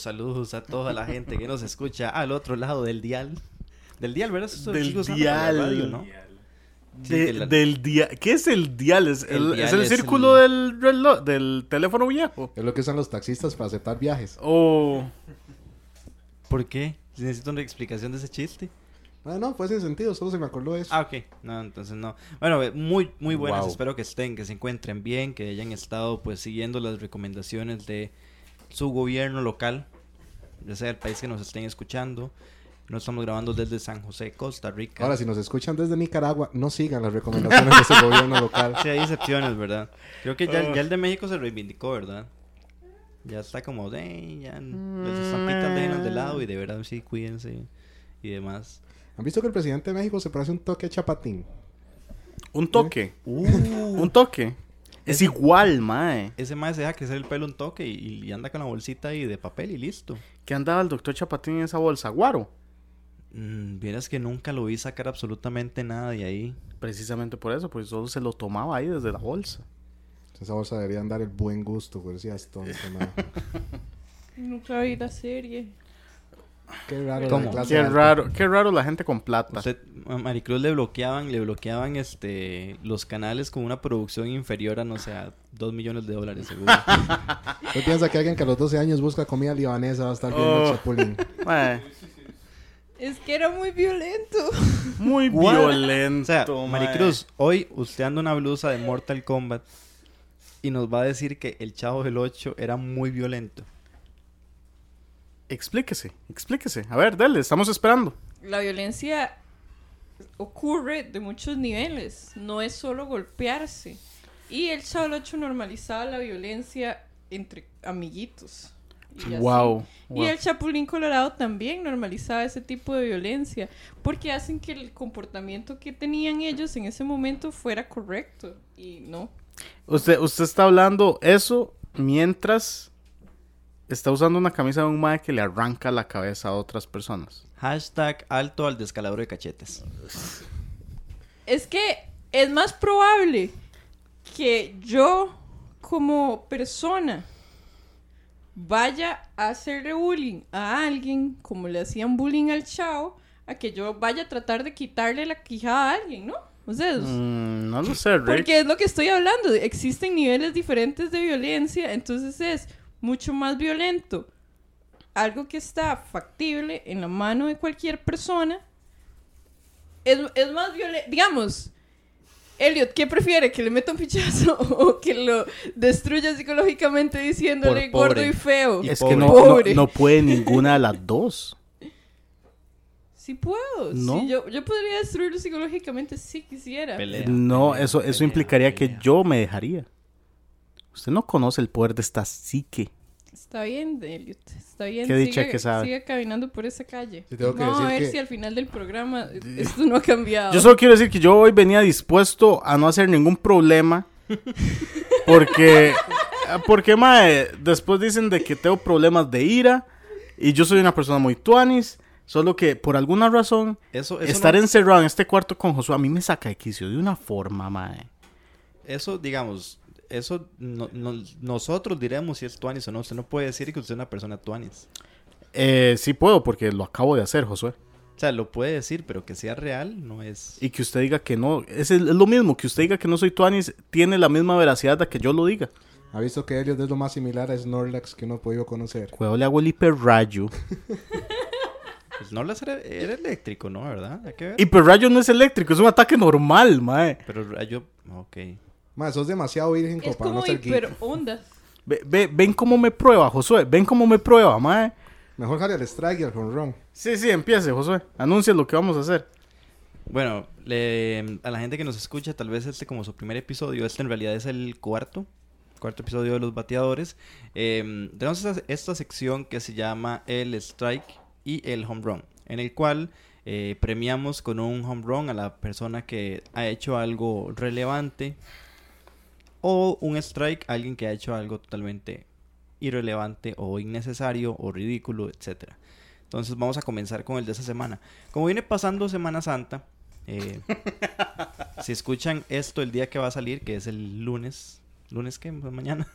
Saludos a toda la gente que nos escucha al otro lado del dial. Del dial, ¿verdad? Eso Del dial. radio, ¿no? Sí, De- la- Del dial. ¿Qué es el dial? ¿Es el, El es dial el es círculo el- del reloj, del teléfono viejo? Es lo que usan los taxistas para aceptar viajes. O. ¿Por qué? Necesito una explicación de ese chiste. Ah, no, fue sin sentido, solo se me acordó de eso. Ah, ok. No, entonces no. Bueno, eh, muy, muy buenas. Wow. Espero que estén, que se encuentren bien, que hayan estado pues siguiendo las recomendaciones de su gobierno local, ya sea el país que nos estén escuchando. No estamos grabando desde San José, Costa Rica. Ahora, si nos escuchan desde Nicaragua, no sigan las recomendaciones de su gobierno local. Sí, hay excepciones, ¿verdad? Creo que ya, ya el de México se reivindicó, ¿verdad? Ya está como de, ya las estampitas déjenlas de lado y de verdad sí, cuídense y demás. ¿Han visto que el presidente de México se parece un toque a Chapatín? Un toque. Uh. Un toque. Es igual, mae. Ese más se deja crecer el pelo un toque y, y anda con la bolsita ahí de papel y listo. ¿Qué andaba el doctor Chapatín en esa bolsa? Guaro. Mm, Vieras que nunca lo vi sacar absolutamente nada de ahí. Precisamente por eso, pues solo se lo tomaba ahí desde la bolsa. Esa bolsa debería andar el buen gusto, güey. Si tonto, man. Nunca vi la serie. Qué raro ¿Cómo? la clase Qué raro, qué raro la gente con plata. Usted, a Maricruz le bloqueaban, le bloqueaban este los canales con una producción inferior a, no sé, a 2 millones de dólares seguro. ¿Usted piensa que alguien que a los 12 años busca comida libanesa va a estar viendo Oh. Chapulín? Es que era muy violento. muy What? violento. O sea, mae. Maricruz, hoy usted anda una blusa de Mortal Kombat y nos va a decir que el Chavo del 8 era muy violento. Explíquese, explíquese. A ver, dale, estamos esperando. La violencia ocurre de muchos niveles. No es solo golpearse. Y el Chavo del Ocho normalizaba la violencia entre amiguitos. Y así. Wow. Y el Chapulín Colorado también normalizaba ese tipo de violencia, porque hacen que el comportamiento que tenían ellos en ese momento fuera correcto. Y no. Usted, usted está hablando eso mientras está usando una camisa de un mae que le arranca la cabeza a otras personas. Hashtag alto al descalabro de cachetes. Es que es más probable que yo, como persona, vaya a hacerle bullying a alguien, como le hacían bullying al chavo, a que yo vaya a tratar de quitarle la quijada a alguien, ¿no? O sea, Mm, no lo sé, Rick. Porque es lo que estoy hablando. Existen niveles diferentes de violencia, entonces es mucho más violento. Algo que está factible en la mano de cualquier persona. Es, es más violento. Digamos, Elliot, ¿qué prefiere? ¿Que le meta un pichazo o que lo destruya psicológicamente diciéndole Por gordo y feo? Y Es pobre. que no, no, Pobre. no puede ninguna de las dos. Sí puedo. No. sí, yo, yo podría destruirlo psicológicamente si quisiera. Pelea, No, pelea, eso, eso pelea, implicaría que yo me dejaría. Usted no conoce el poder de esta psique. Está bien, Elliot. Está bien. Qué dicha sigue, que sabe. sigue caminando por esa calle. Sí, tengo que Vamos a ver que- si al final del programa esto no ha cambiado. Yo solo quiero decir que yo hoy venía dispuesto a no hacer ningún problema. Porque, porque mae, después dicen de que tengo problemas de ira. Y yo soy una persona muy tuanis. Solo que por alguna razón, Eso, eso, estar no- encerrado en este cuarto con Josué a mí me saca de quicio de una forma, mae. eso, digamos, eso no- no- nosotros diremos si es tuanis o no. Usted no puede decir que usted es una persona tuanis. Eh, sí puedo porque lo acabo de hacer, Josué. O sea, lo puede decir, pero que sea real no es... Y que usted diga que no. Es, el- es lo mismo. Que usted diga que no soy tuanis tiene la misma veracidad de que yo lo diga. ¿Ha visto que Elliot es lo más similar a Snorlax que uno ha podido conocer? Cuidado, le hago el hiperrayo. Pues no las era, era eléctrico, ¿no? ¿Verdad? Hay que ver. Hiperrayo no es eléctrico, es un ataque normal, mae. Pero yo... Ok. Más, sos demasiado virgen como es para no como ser geek. hiper ondas. Ve, ve- ven cómo me prueba, Josué. Ven cómo me prueba, mae. Mejor jale al strike y al ron. Sí, sí, empiece, Josué. Anuncia lo que vamos a hacer. Bueno, le- a la gente que nos escucha, tal vez este como su primer episodio, este en realidad es el cuarto, cuarto episodio de Los Bateadores. Eh, tenemos esta, esta sección que se llama el strike y el home run, en el cual eh, premiamos con un home run a la persona que ha hecho algo relevante o un strike a alguien que ha hecho algo totalmente irrelevante o innecesario o ridículo, etcétera. Entonces vamos a comenzar con el de esa semana. Como viene pasando Semana Santa, eh, si escuchan esto el día que va a salir, que es el lunes, lunes que mañana,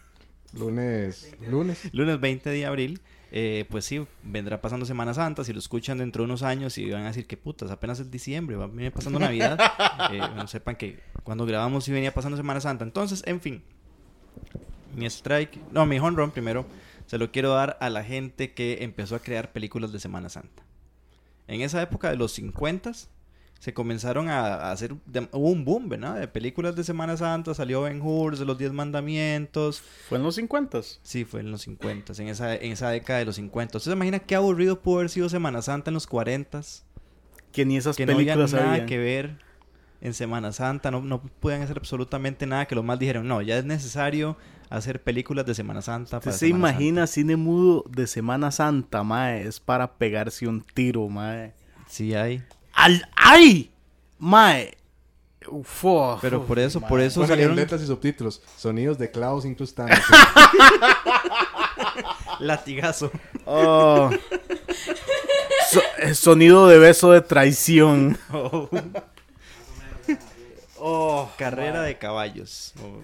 Lunes. Lunes. lunes 20 de abril, eh, pues sí, vendrá pasando Semana Santa. Si lo escuchan dentro de unos años y van a decir que putas, apenas es diciembre, va a venir pasando Navidad. eh, no sepan que cuando grabamos sí venía pasando Semana Santa. Entonces, en fin, mi strike, no, mi home run primero, se lo quiero dar a la gente que empezó a crear películas de Semana Santa. En esa época de los 50 se comenzaron a, a hacer, de- hubo un boom, ¿verdad? De películas de Semana Santa, salió Ben Hur, de los Diez Mandamientos. Fue en los 50 Sí, fue en los 50, en esa, en esa década de los 50. ¿Usted se imagina qué aburrido pudo haber sido Semana Santa en los 40? Que ni esas Que no había películas nada habían. que ver en Semana Santa, no, no podían hacer absolutamente nada, que los más dijeron, no, ya es necesario hacer películas de Semana Santa. ¿Usted para se Semana imagina cine mudo de Semana Santa, mae? Es para pegarse un tiro, mae. Sí hay. ¡Al ay! Mae. Ufo. Pero por eso, por eso Póngale salieron letras y subtítulos. Sonidos de clavos incrustándose. latigazo. Oh. So- eh, sonido de beso de traición. Oh, carrera de caballos. Oh.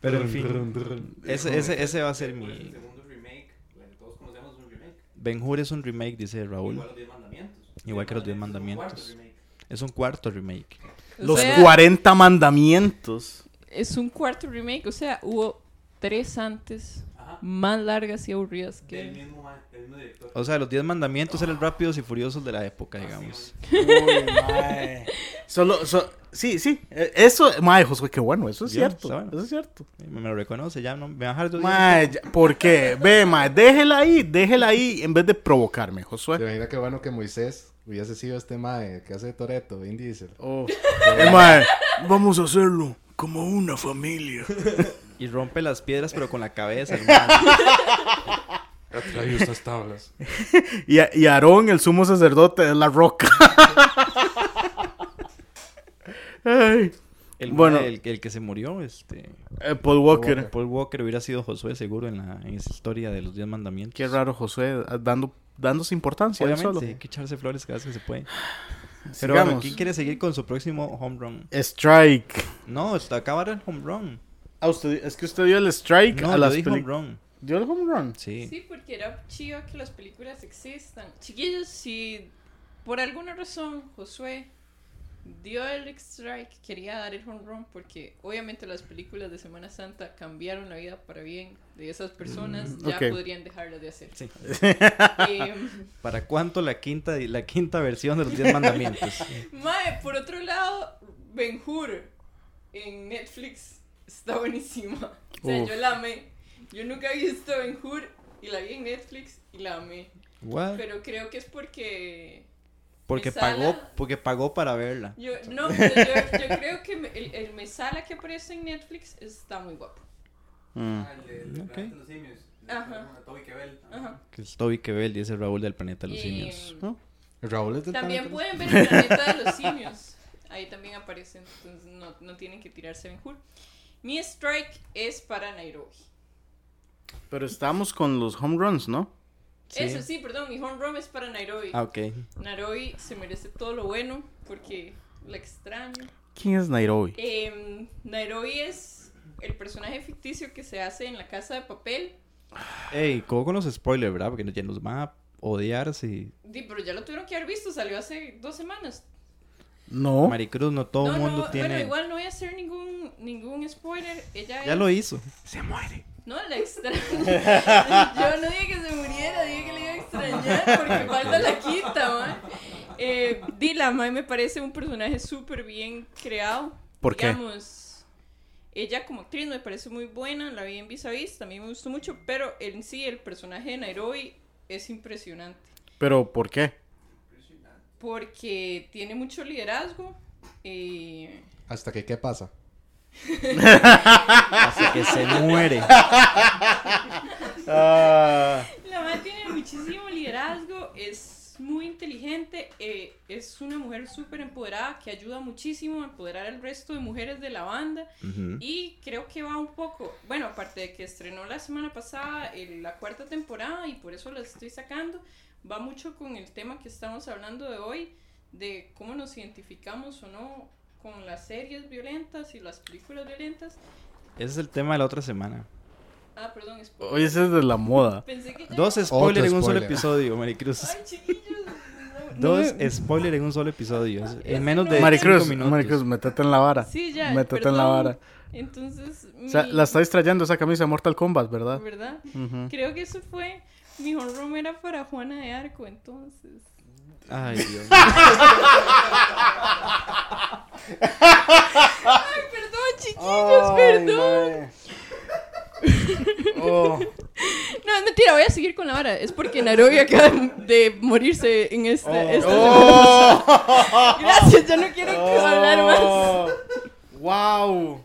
Pero en fin, ese, ese, ese va a ser mi... segundo remake, bueno, todos conocemos un remake. Ben Hur es un remake, dice Raúl. Igual los 10 mandamientos. Igual que los Diez es un Mandamientos. cuarto remake. Es un cuarto remake. O Los sea, 40 mandamientos. Es un cuarto remake, o sea, hubo tres antes Ajá. más largas y aburridas Del que... mismo, ma- del mismo director. O sea, los Diez Mandamientos eran rápidos y furiosos de la época, digamos. Uy. Solo, so- sí, sí. eh, Eso, mae, Josué, qué bueno. Eso es cierto. bueno. Eso es cierto. Me lo reconoce, ya no me va a dejar de ya- ¿por qué? Ve, mae, déjela ahí, déjela ahí en vez de provocarme, ¿Se Josué. imagina qué bueno que Moisés hubiese sido este mae que hace Toreto, Vin Diesel? Oh. Eh, mae, vamos a hacerlo como una familia. Y rompe las piedras, pero con la cabeza. hermano. Trae estas tablas. Y, a- y Aarón, el sumo sacerdote, es la roca. Ay. El, Bueno. el, el que se murió, este. Eh, Paul Walker. Paul Walker hubiera sido Josué, seguro, en, la, en esa historia de los Diez Mandamientos. Qué raro, Josué, ah, dando, dándose importancia. Obviamente, solo. hay que echarse flores cada vez que se puede. Pero Sigamos. bueno, ¿quién quiere seguir con su próximo home run? Strike. No, está acabar el home run. Ah, usted, es que usted dio el strike No, a las películas. run. ¿Dio el home run? Sí. Sí, porque era chido que las películas existan. Chiquillos, si por alguna razón Josué dio el strike, quería dar el home run porque obviamente las películas de Semana Santa cambiaron la vida para bien de esas personas, ya ok. podrían dejarlas de hacer. Sí. Em, ¿Para cuánto la quinta, la quinta versión de los Diez Mandamientos? Mae, por otro lado, Ben Hur en Netflix está buenísima. O sea, Uf. yo la amé. Yo nunca he visto Ben Hur y la vi en Netflix y la amé. What? Pero creo que es porque. Porque Mesala- pagó, porque pagó para verla. Yo, no, pero yo, yo creo que el, el Mesala que aparece en Netflix está muy guapo. Mm. Ah, el de- el de Ok. Planeta de los Simios. Ajá. Toby. Ajá. Que es Toby Kebbell, dice Raúl del Planeta de los Y, Simios. ¿no? Raúl es del También planeta pueden ver el planeta de los simios. Ahí también aparecen, entonces no, no tienen que tirarse Ben Hur. Mi strike es para Nairobi. Pero estamos con los home runs, ¿no? Sí. Eso sí, perdón, mi home run es para Nairobi. Ah, ok. Nairobi se merece todo lo bueno porque la extraño. ¿Quién es Nairobi? Em, Nairobi es el personaje ficticio que se hace en la casa de papel. Ey, ¿cómo con los spoilers, verdad? Porque ya nos van a odiar si... Di, pero ya lo tuvieron que haber visto, salió hace dos semanas. No. Maricruz, no todo el no, mundo no, tiene... bueno, igual no voy a hacer ningún, ningún spoiler. Ella Ya es- lo hizo. No, la extraño. Yo no dije que se muriera, dije que le iba a extrañar porque falta la quinta, man. Eh, Dila, me parece un personaje súper bien creado. ¿Por qué? Digamos, ella como actriz me parece muy buena, la vi en Vis a Vis, también me gustó mucho, pero en sí el personaje de Nairobi es impresionante Pero ¿por qué? porque tiene mucho liderazgo. eh, Hasta que, ¿qué pasa? Así que se muere. Ah, La madre tiene muchísimo liderazgo, es muy inteligente, eh, es una mujer súper empoderada que ayuda muchísimo a empoderar al resto de mujeres de la banda y creo que va un poco, bueno, aparte de que estrenó la semana pasada el- la cuarta temporada y por eso la estoy sacando, va mucho con el tema que estamos hablando de hoy, de cómo nos identificamos o no con las series violentas y las películas violentas. Ese es el tema de la otra semana. Ah, perdón, spoiler. Hoy ese es de la moda. Pensé que ya- Dos spoilers en un solo episodio, Maricruz. Ay, chiquillos. no- no Dos me- spoilers en un solo episodio. Ese En menos de no- Maricruz, cinco minutos. Maricruz, métete en la vara. Sí, ya. Métete en la perdón. vara. Entonces, O sea, mi- la estáis trayendo esa camisa de Mortal Kombat, ¿verdad? ¿verdad? Ujú. Creo que eso fue. Mi home era para Juana de Arco, entonces. Ay, Dios. Ay, perdón, chiquillos, perdón. Oh. No, es mentira, voy a seguir con la vara. Es porque Nairobi acaba de morirse en esta, esta Oh. semana. Gracias, ya no quiero hablar más. ¡Wow!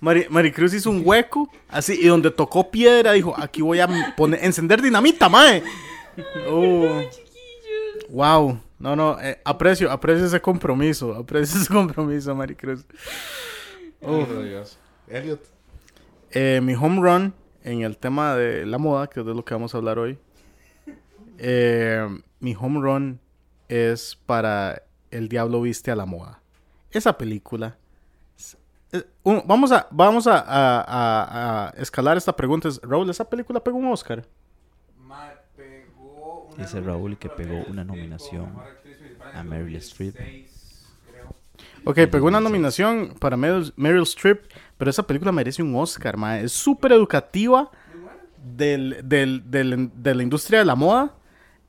Mari- Maricruz hizo un hueco, así, y donde tocó piedra, dijo, aquí voy a poner, encender dinamita, mae. Oh, Chiquillos. Wow. No, no, eh, aprecio, aprecio ese compromiso, aprecio ese compromiso, Maricruz. Oh, Dios. Elliot. Eh, mi home run en el tema de la moda, que es de lo que vamos a hablar hoy. eh, mi home run es para El Diablo Viste a la Moda. Esa película. es- un- vamos a, vamos a, a- a- a escalar esta pregunta. Es, Raúl, ¿esa película pegó un Oscar? Ma- Dice Raúl que pegó una nominación a Meryl Streep. 2016, creo. Ok, pegó una nominación para Meryl, Meryl Streep, pero esa película merece un Oscar, mae. Es súper educativa del, del- del- de la industria de la moda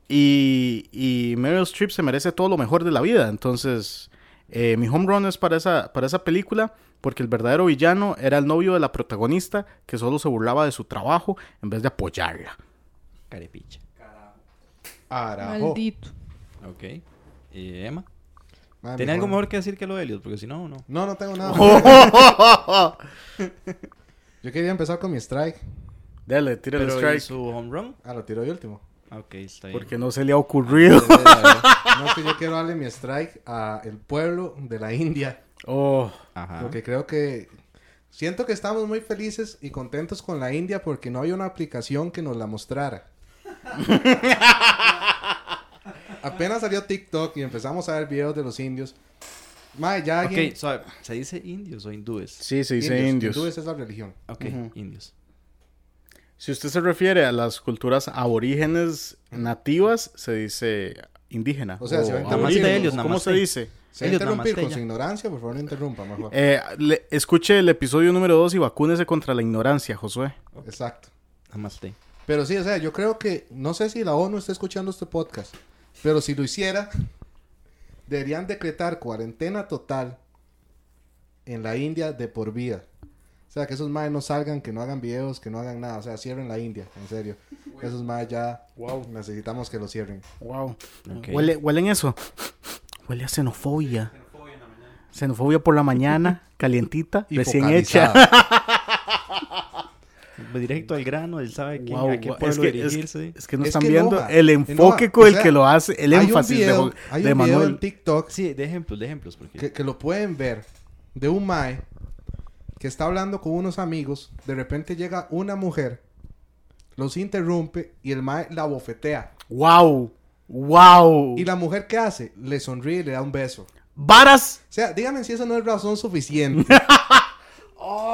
y, y Meryl Streep se merece todo lo mejor de la vida. Entonces, eh, mi home run es para esa, para esa película porque el verdadero villano era el novio de la protagonista que solo se burlaba de su trabajo en vez de apoyarla. Carepicha. Arajo. Maldito. Ok. ¿Y Emma? Madre, ¿Tiene algo mejor que decir que lo de Elliot? Porque si no, no. No, no tengo nada. Yo quería empezar con mi strike. Dale, tira el Pero ¿y strike. su home run? Ah, lo tiro yo último. Ah, Ok, está bien. Porque no se le ha ocurrido. No, es que yo quiero darle mi strike a el pueblo de la India. Oh, Ajá. Porque creo que... Siento que estamos muy felices y contentos con la India porque no había una aplicación que nos la mostrara. Apenas salió TikTok y empezamos a ver videos de los indios. Mae, ya alguien... Ok. ¿Se dice indios o hindúes? sí, se dice indios. Hindúes es la religión. Ok, indios. Si usted se refiere a las culturas aborígenes nativas, se dice indígena. O sea, si va a interrumpir, Elliot, ¿Cómo namaste. se dice? Se va a interrumpir con ya. su ignorancia, por favor no interrumpa mejor. Eh, le- escuche el episodio número 2 y vacúnese contra la ignorancia, Josué. Exacto. Namaste. Pero sí, o sea, yo creo que, no sé si la ONU está escuchando este podcast, pero si lo hiciera, deberían decretar cuarentena total en la India de por vida. O sea, que esos maes no salgan, que no hagan videos, que no hagan nada. O sea, cierren la India, en serio. Esos maes ya, wow, necesitamos que lo cierren. Wow. Huele, huelen eso. Huele a xenofobia. Xenofobia en la mañana. Xenofobia por la mañana, calientita, Y recién focalizada. hecha. Directo al grano, él sabe quién, Wow, a qué pueblo es, que, es- dirigirse. es que no Es están que viendo enoja, el enfoque enoja. con O el que lo hace, el hay énfasis de video, hay de, un video Manuel. en TikTok Sí, de ejemplos, de ejemplos. Porque... que, que lo pueden ver de un mae que está hablando con unos amigos, de repente llega una mujer, los interrumpe y el mae la bofetea. Wow. Wow. ¿Y la mujer qué hace? Le sonríe y le da un beso. Varas. O sea, díganme si eso no es razón suficiente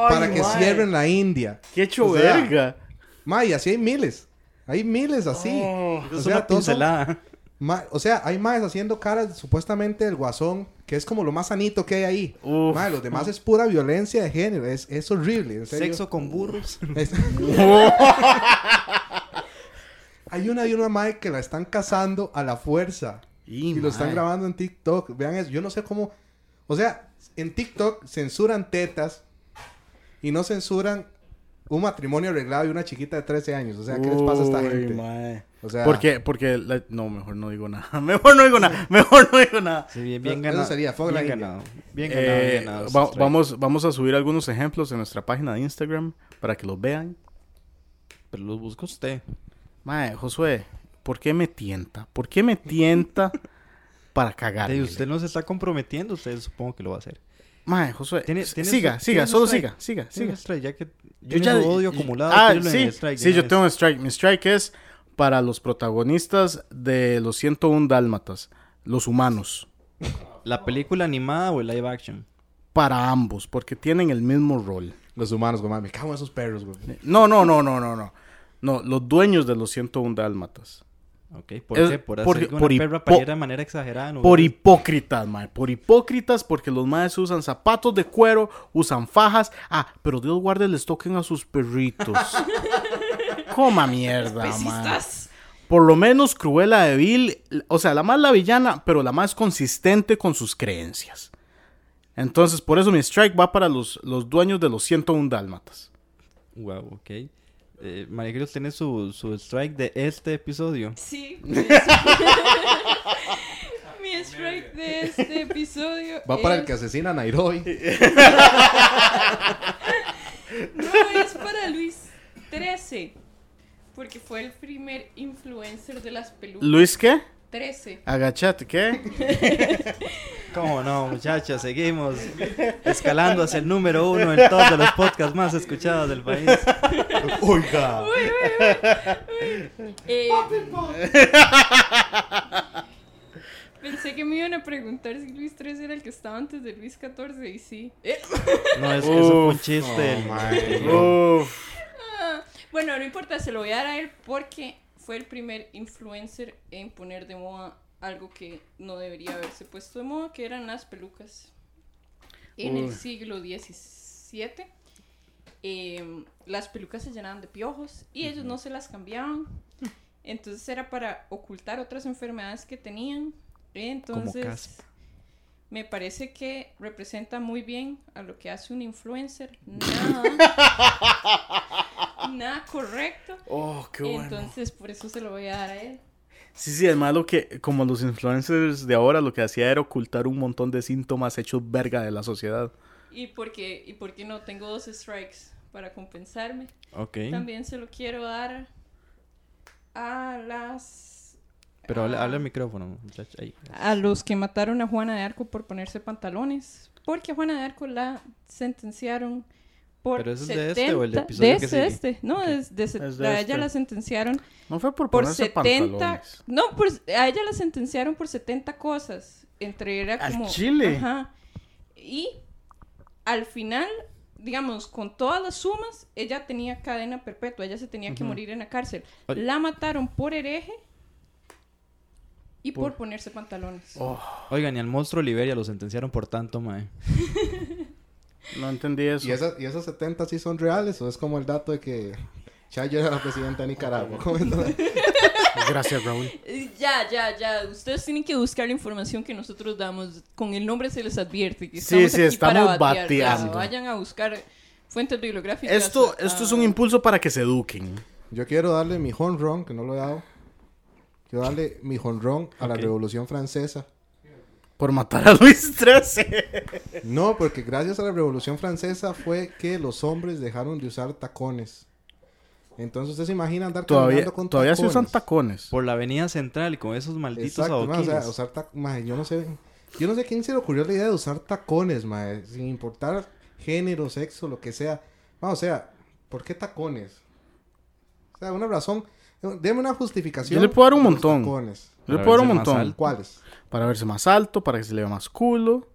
para que cierren la India. Qué hecho O sea, verga. Mae, y así hay miles. Hay miles así. Oh. O es sea, una todos son- pincelada. Ma- o sea, hay más haciendo caras, supuestamente el guasón, que es como lo más sanito que hay ahí. Uf. Ma, los demás es pura violencia de género, es, es horrible, en serio. Sexo con burros. Es- hay una y una madre que la están cazando a la fuerza. Y, Y, lo están mae. grabando en TikTok. Vean eso, yo no sé cómo... O sea, en TikTok censuran tetas y no censuran un matrimonio arreglado y una chiquita de 13 años. O sea, ¿qué les pasa a esta gente? mae. O sea, Porque, porque, la- no, mejor no digo nada. Mejor no digo nada. Mejor no digo nada. Sí, bien, bien Eso ganado. sería, fuego bien la India. ganado. Bien ganado, Eh, bien ganado. va- vamos, vamos a subir algunos ejemplos en nuestra página de Instagram para que los vean. Pero los busca usted. Mae, Josué, ¿por qué me tienta? ¿Por qué me tienta para cagar? Ey, usted no se está comprometiendo, usted supongo que lo va a hacer. Mae, Josué, ¿Tiene- s- tiene siga, su- siga, tiene solo strike? siga, siga, siga. un strike, ya que Yo ya- odio y- acumulado. Ah, sí, strike sí, yo tengo un strike. Mi strike es para los protagonistas de los 101 dálmatas, los humanos. ¿La película animada o el live action? Para ambos, porque tienen el mismo rol. Los humanos, güey, me cago en esos perros, güey. No, no, no, no, no, no. No, los dueños de los 101 dálmatas. Ok, ¿por Es- qué? Por por- hacer que una por perra hipo- pariera de manera exagerada. ¿no? Por hipócritas, mae. Por hipócritas, porque los maes usan zapatos de cuero, usan fajas. Ah, pero Dios guarde les toquen a sus perritos. Coma mierda, mae. Especistas. Por lo menos Cruella de Vil, o sea, la más la villana, pero la más consistente con sus creencias. Entonces, por eso mi strike va para los, los dueños de los 101 dálmatas. Wow, ok. Eh, María Cruz tiene su, su strike de este episodio. Sí. Mi strike de este episodio. Va para el que asesina a Nairobi. No, es para Luis 13. Porque fue el primer influencer de las pelucas. Luis, ¿qué? 13. Agachate, ¿qué? ¿Cómo no, muchachos? Seguimos escalando hacia el número uno en todos los podcasts más escuchados del país. Oiga. Eh, Pensé que me iban a preguntar si Luis 13 era el que estaba antes de Luis 14 y sí. Eh, No, es, eso fue un chiste. mae. Uf. ah, Bueno, no importa, se lo voy a dar a él porque fue el primer influencer en poner de moda algo que no debería haberse puesto de moda, que eran las pelucas. En el Uy. siglo XVII, eh, las pelucas se llenaban de piojos y ellos no se las cambiaban. Entonces era para ocultar otras enfermedades que tenían. Entonces, me parece que representa muy bien a lo que hace un influencer. Nada. Nada correcto. Oh, qué bueno. Entonces, por eso se lo voy a dar a él. Sí, sí, es malo que como los influencers de ahora lo que hacía era ocultar un montón de síntomas hechos verga de la sociedad. Y porque, y porque no tengo dos strikes para compensarme. Ok. También se lo quiero dar a las. Pero habla, a- habla al micrófono, a los que mataron a Juana de Arco por ponerse pantalones. Porque a Juana de Arco la sentenciaron por. ¿Pero es de este o el 70 episodio de que este, de sigue? este. No, es de se- Es de a ella este. la sentenciaron No fue por por ponerse 70. pantalones. No, por, a ella la sentenciaron por 70 cosas. Entre era ¿Al como. chile? Ajá. Y al final, digamos, con todas las sumas, ella tenía cadena perpetua. Ella se tenía que morir en la cárcel. Oye. La mataron por hereje y por, Por- ponerse pantalones. Oh, Oigan, y al monstruo Liberia lo sentenciaron por tanto, mae. no entendí eso. ¿Y, esas, ¿Y esos 70 sí son reales? ¿O es como el dato de que Chayo era la presidenta de Nicaragua? ¿Cómo es la- Gracias, Raúl. Eh, Ya, ya, ya. Ustedes tienen que buscar la información que nosotros damos. Con el nombre se les advierte que Sí, estamos sí, aquí estamos para batear, ya. bateando. Vayan a buscar fuentes bibliográficas. Esto, a- esto es un impulso para que se eduquen. Yo quiero darle mi home run, que no lo he dado. Quiero darle mi home run a la Ok. Revolución Francesa. Por matar a Luis XIII. No, porque gracias a la Revolución Francesa fue que los hombres dejaron de usar tacones. Entonces usted se imagina andar Todavía, caminando con todavía se tacones. usan tacones. Por la avenida central y con esos malditos Exacto, ma, o adoquines. sea, usar yo no sé, yo no sé quién se le ocurrió la idea de usar tacones, ma, sin importar género, sexo, lo que sea. Ma, o sea, ¿por qué tacones? O sea, una razón, deme una justificación. Yo le puedo dar un montón. tacones. Yo le puedo dar un montón. alto. ¿Cuáles? Para verse más alto, para que se le vea más culo,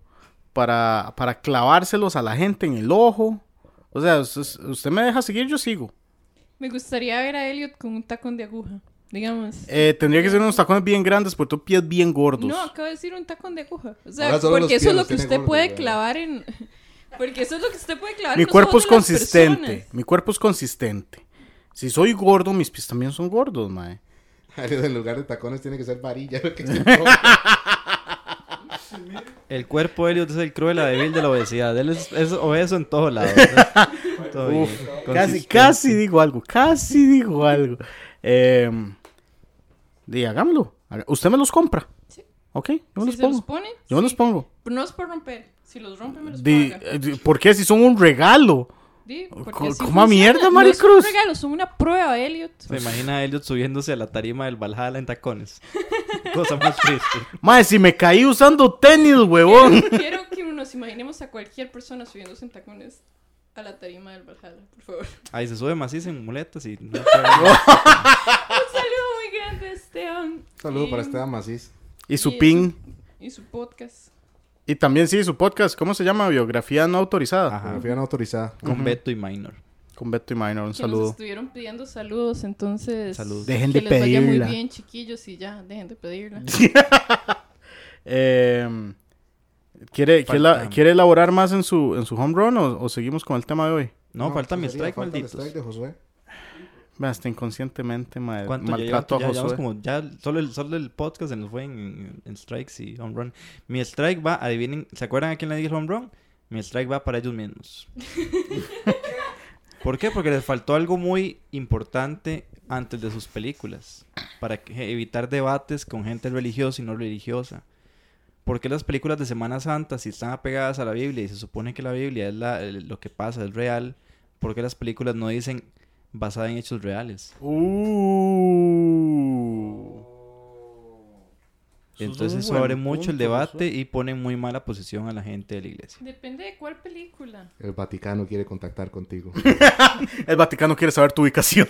para, para clavárselos a la gente en el ojo. O sea, usted, usted me deja seguir, yo sigo. Me gustaría ver a Elliot con un tacón de aguja. Digamos. Eh, tendría que ser unos tacones bien grandes porque tú pies bien gordos. No, acabo de decir un tacón de aguja. O sea, porque eso es lo que usted gordos, puede ¿verdad? clavar en. Porque eso es lo que usted puede clavar Mi cuerpo es consistente. Mi cuerpo es consistente. Si soy gordo, mis pies también son gordos, mae. En lugar de tacones tiene que ser varilla. lo que- El cuerpo de Elliot es el cruel débil de la obesidad. Él es, es obeso en todos lados. casi, casi digo algo, casi digo algo. Eh, hagámoslo. Haga- Usted me los compra. Sí. Ok, yo me Si los se los pongo. pone. Yo me los pongo. Pero no es por romper. Si los rompe, me los paga. eh, ¿Por qué? Si son un regalo. Coma funciona. mierda, No es Maricruz. un regalo, son una prueba, Elliot. Se imagina a Elliot subiéndose a la tarima del Valhalla en tacones. Cosa más triste. Mae, si me caí usando tenis, huevón. Quiero que nos imaginemos a cualquier persona subiéndose en tacones a la tarima del Valhalla, por favor. Ahí se sube macizo en muletas y... no Un saludo muy grande, Esteban. Saludo Y- para Esteban Macís. Y su y pin. Y su podcast. Y también sí, su podcast, ¿cómo se llama? Biografía no autorizada. Ajá. Pornografía no autorizada. Con Ujú. Beto y Minor. Con Beto y Minor, un Que nos saludo. estuvieron pidiendo saludos, entonces... Saludos. Dejen que de les vaya muy pedirla. bien, chiquillos, y ya, dejen de pedirla. Eh, ¿quiere, quiere, Falta- la- ¿Quiere elaborar más en su, en su home run o, o seguimos con el tema de hoy? No, falta mi eso sería, strike, falta el malditos. strike de Josué. Hasta inconscientemente ma- ¿Cuánto ya maltrato a Josué. como, ya solo el, solo el podcast se nos fue en, en strikes y home run. Mi strike va, adivinen, ¿se acuerdan a quién le dije home run? Mi strike va para ellos mismos. ¿Por qué? Porque les faltó algo muy importante antes de sus películas. Para que- evitar debates con gente religiosa y no religiosa. ¿Por qué las películas de Semana Santa, si están apegadas a la Biblia y se supone que la Biblia es la- lo que pasa, es real, ¿por qué las películas no dicen basada en hechos reales? Uh. Entonces eso abre mucho el debate y pone muy mala posición a la gente de la iglesia. Depende de cuál película. El Vaticano quiere contactar contigo. El Vaticano quiere saber tu ubicación.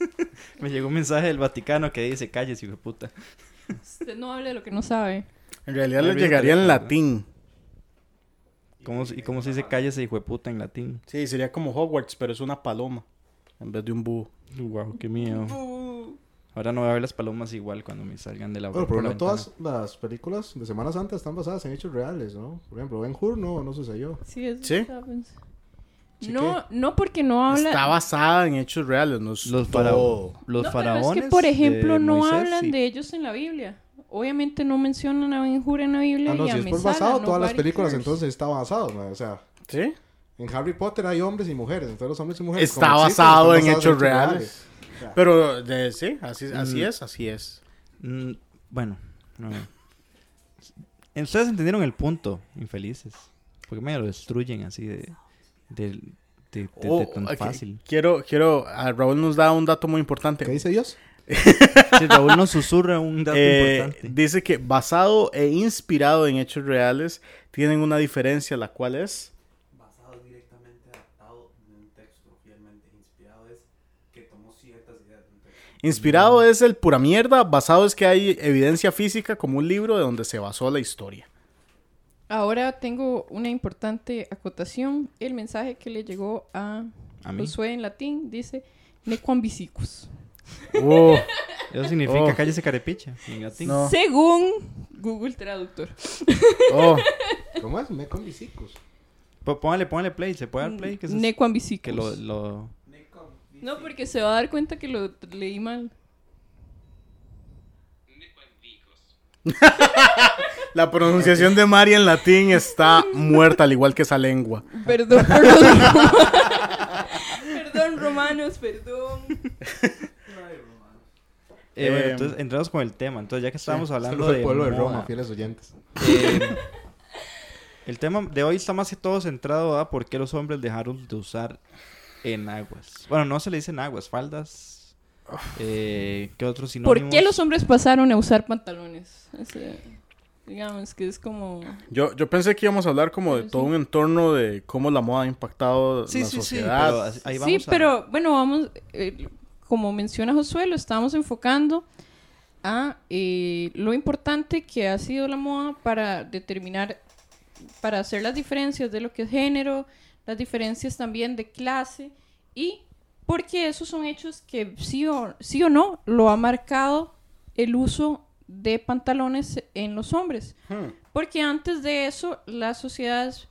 Me llegó un mensaje del Vaticano que dice, calles, hijo de puta. Usted no hable de lo que no sabe. en realidad mira, llegaría en latín. ¿Cómo, ¿Y cómo se dice calles, hijo de puta en latín? Sí, sería como Hogwarts, pero es una paloma en vez de un búho. Wow, qué miedo. Ahora no voy a ver las palomas igual cuando me salgan de la Bueno, pero la no todas las películas de Semana Santa están basadas en hechos reales, ¿no? Por ejemplo, Ben Hur no, no sucedió. Sí, eso ¿Sí? ¿Sí No, no porque no habla... Está basada en hechos reales, no es Los, los no, pero faraones. es que, por ejemplo, no Moisés, hablan sí. de ellos en la Biblia. Obviamente no mencionan a Ben Hur en la Biblia Ah, no, y a si es por Mesala, basado, no todas las películas entonces está basado, ¿no? O sea, ¿Sí? En Harry Potter hay hombres y mujeres, entonces los hombres y mujeres Está existen, basado en hechos reales. Pero de, sí, así, así Mm. es, así es. Mm, bueno, no. Ustedes entendieron el punto, infelices. ¿Por qué me lo destruyen así de, de, de, de- de Oh, tan fácil? Quiero, quiero, a Raúl nos da un dato muy importante. ¿Qué dice Dios? Raúl nos susurra un dato Eh, importante. dice que basado e inspirado en hechos reales tienen una diferencia, la cual es Basado directamente adaptado de un texto fielmente inspirado es que tomó ciertas ideas de un texto. Inspirado es el pura mierda, basado es que hay evidencia física como un libro de donde se basó la historia. Ahora tengo una importante acotación. El mensaje que le llegó a A. Josué en latín dice Nequam visicus. Oh, Eso significa Oh. cállese carepicha. en latín. No. Según Google Traductor. oh. ¿Cómo es? Po- Póngale, póngale play. ¿Se puede dar play? Que, es- que lo, lo... No, porque se va a dar cuenta que lo leí mal. La pronunciación de Mari en latín está muerta, al igual que esa lengua. Perdón romanos. perdón, romanos, perdón. Eh, bueno, Eh, entonces entramos con el tema. Entonces, ya que estábamos hablando Saludos al de pueblo de Roma, fieles oyentes. eh, el tema de hoy está más que todo centrado a por qué los hombres dejaron de usar enaguas. Bueno, no se le dicen aguas, faldas. Eh, ¿Qué otros sinónimos? ¿Por qué los hombres pasaron a usar pantalones? Ese, digamos que es como... Yo, yo pensé que íbamos a hablar como de Sí. todo un entorno de cómo la moda ha impactado Sí, la sí, sí, sociedad. pero ahí sí, a- pero bueno, vamos, eh, como menciona Josué, lo estamos enfocando a eh, lo importante que ha sido la moda para determinar, para hacer las diferencias de lo que es género, las diferencias también de clase y porque esos son hechos que sí o, sí o no lo ha marcado el uso de pantalones en los hombres. Hmm. Porque antes de eso las sociedades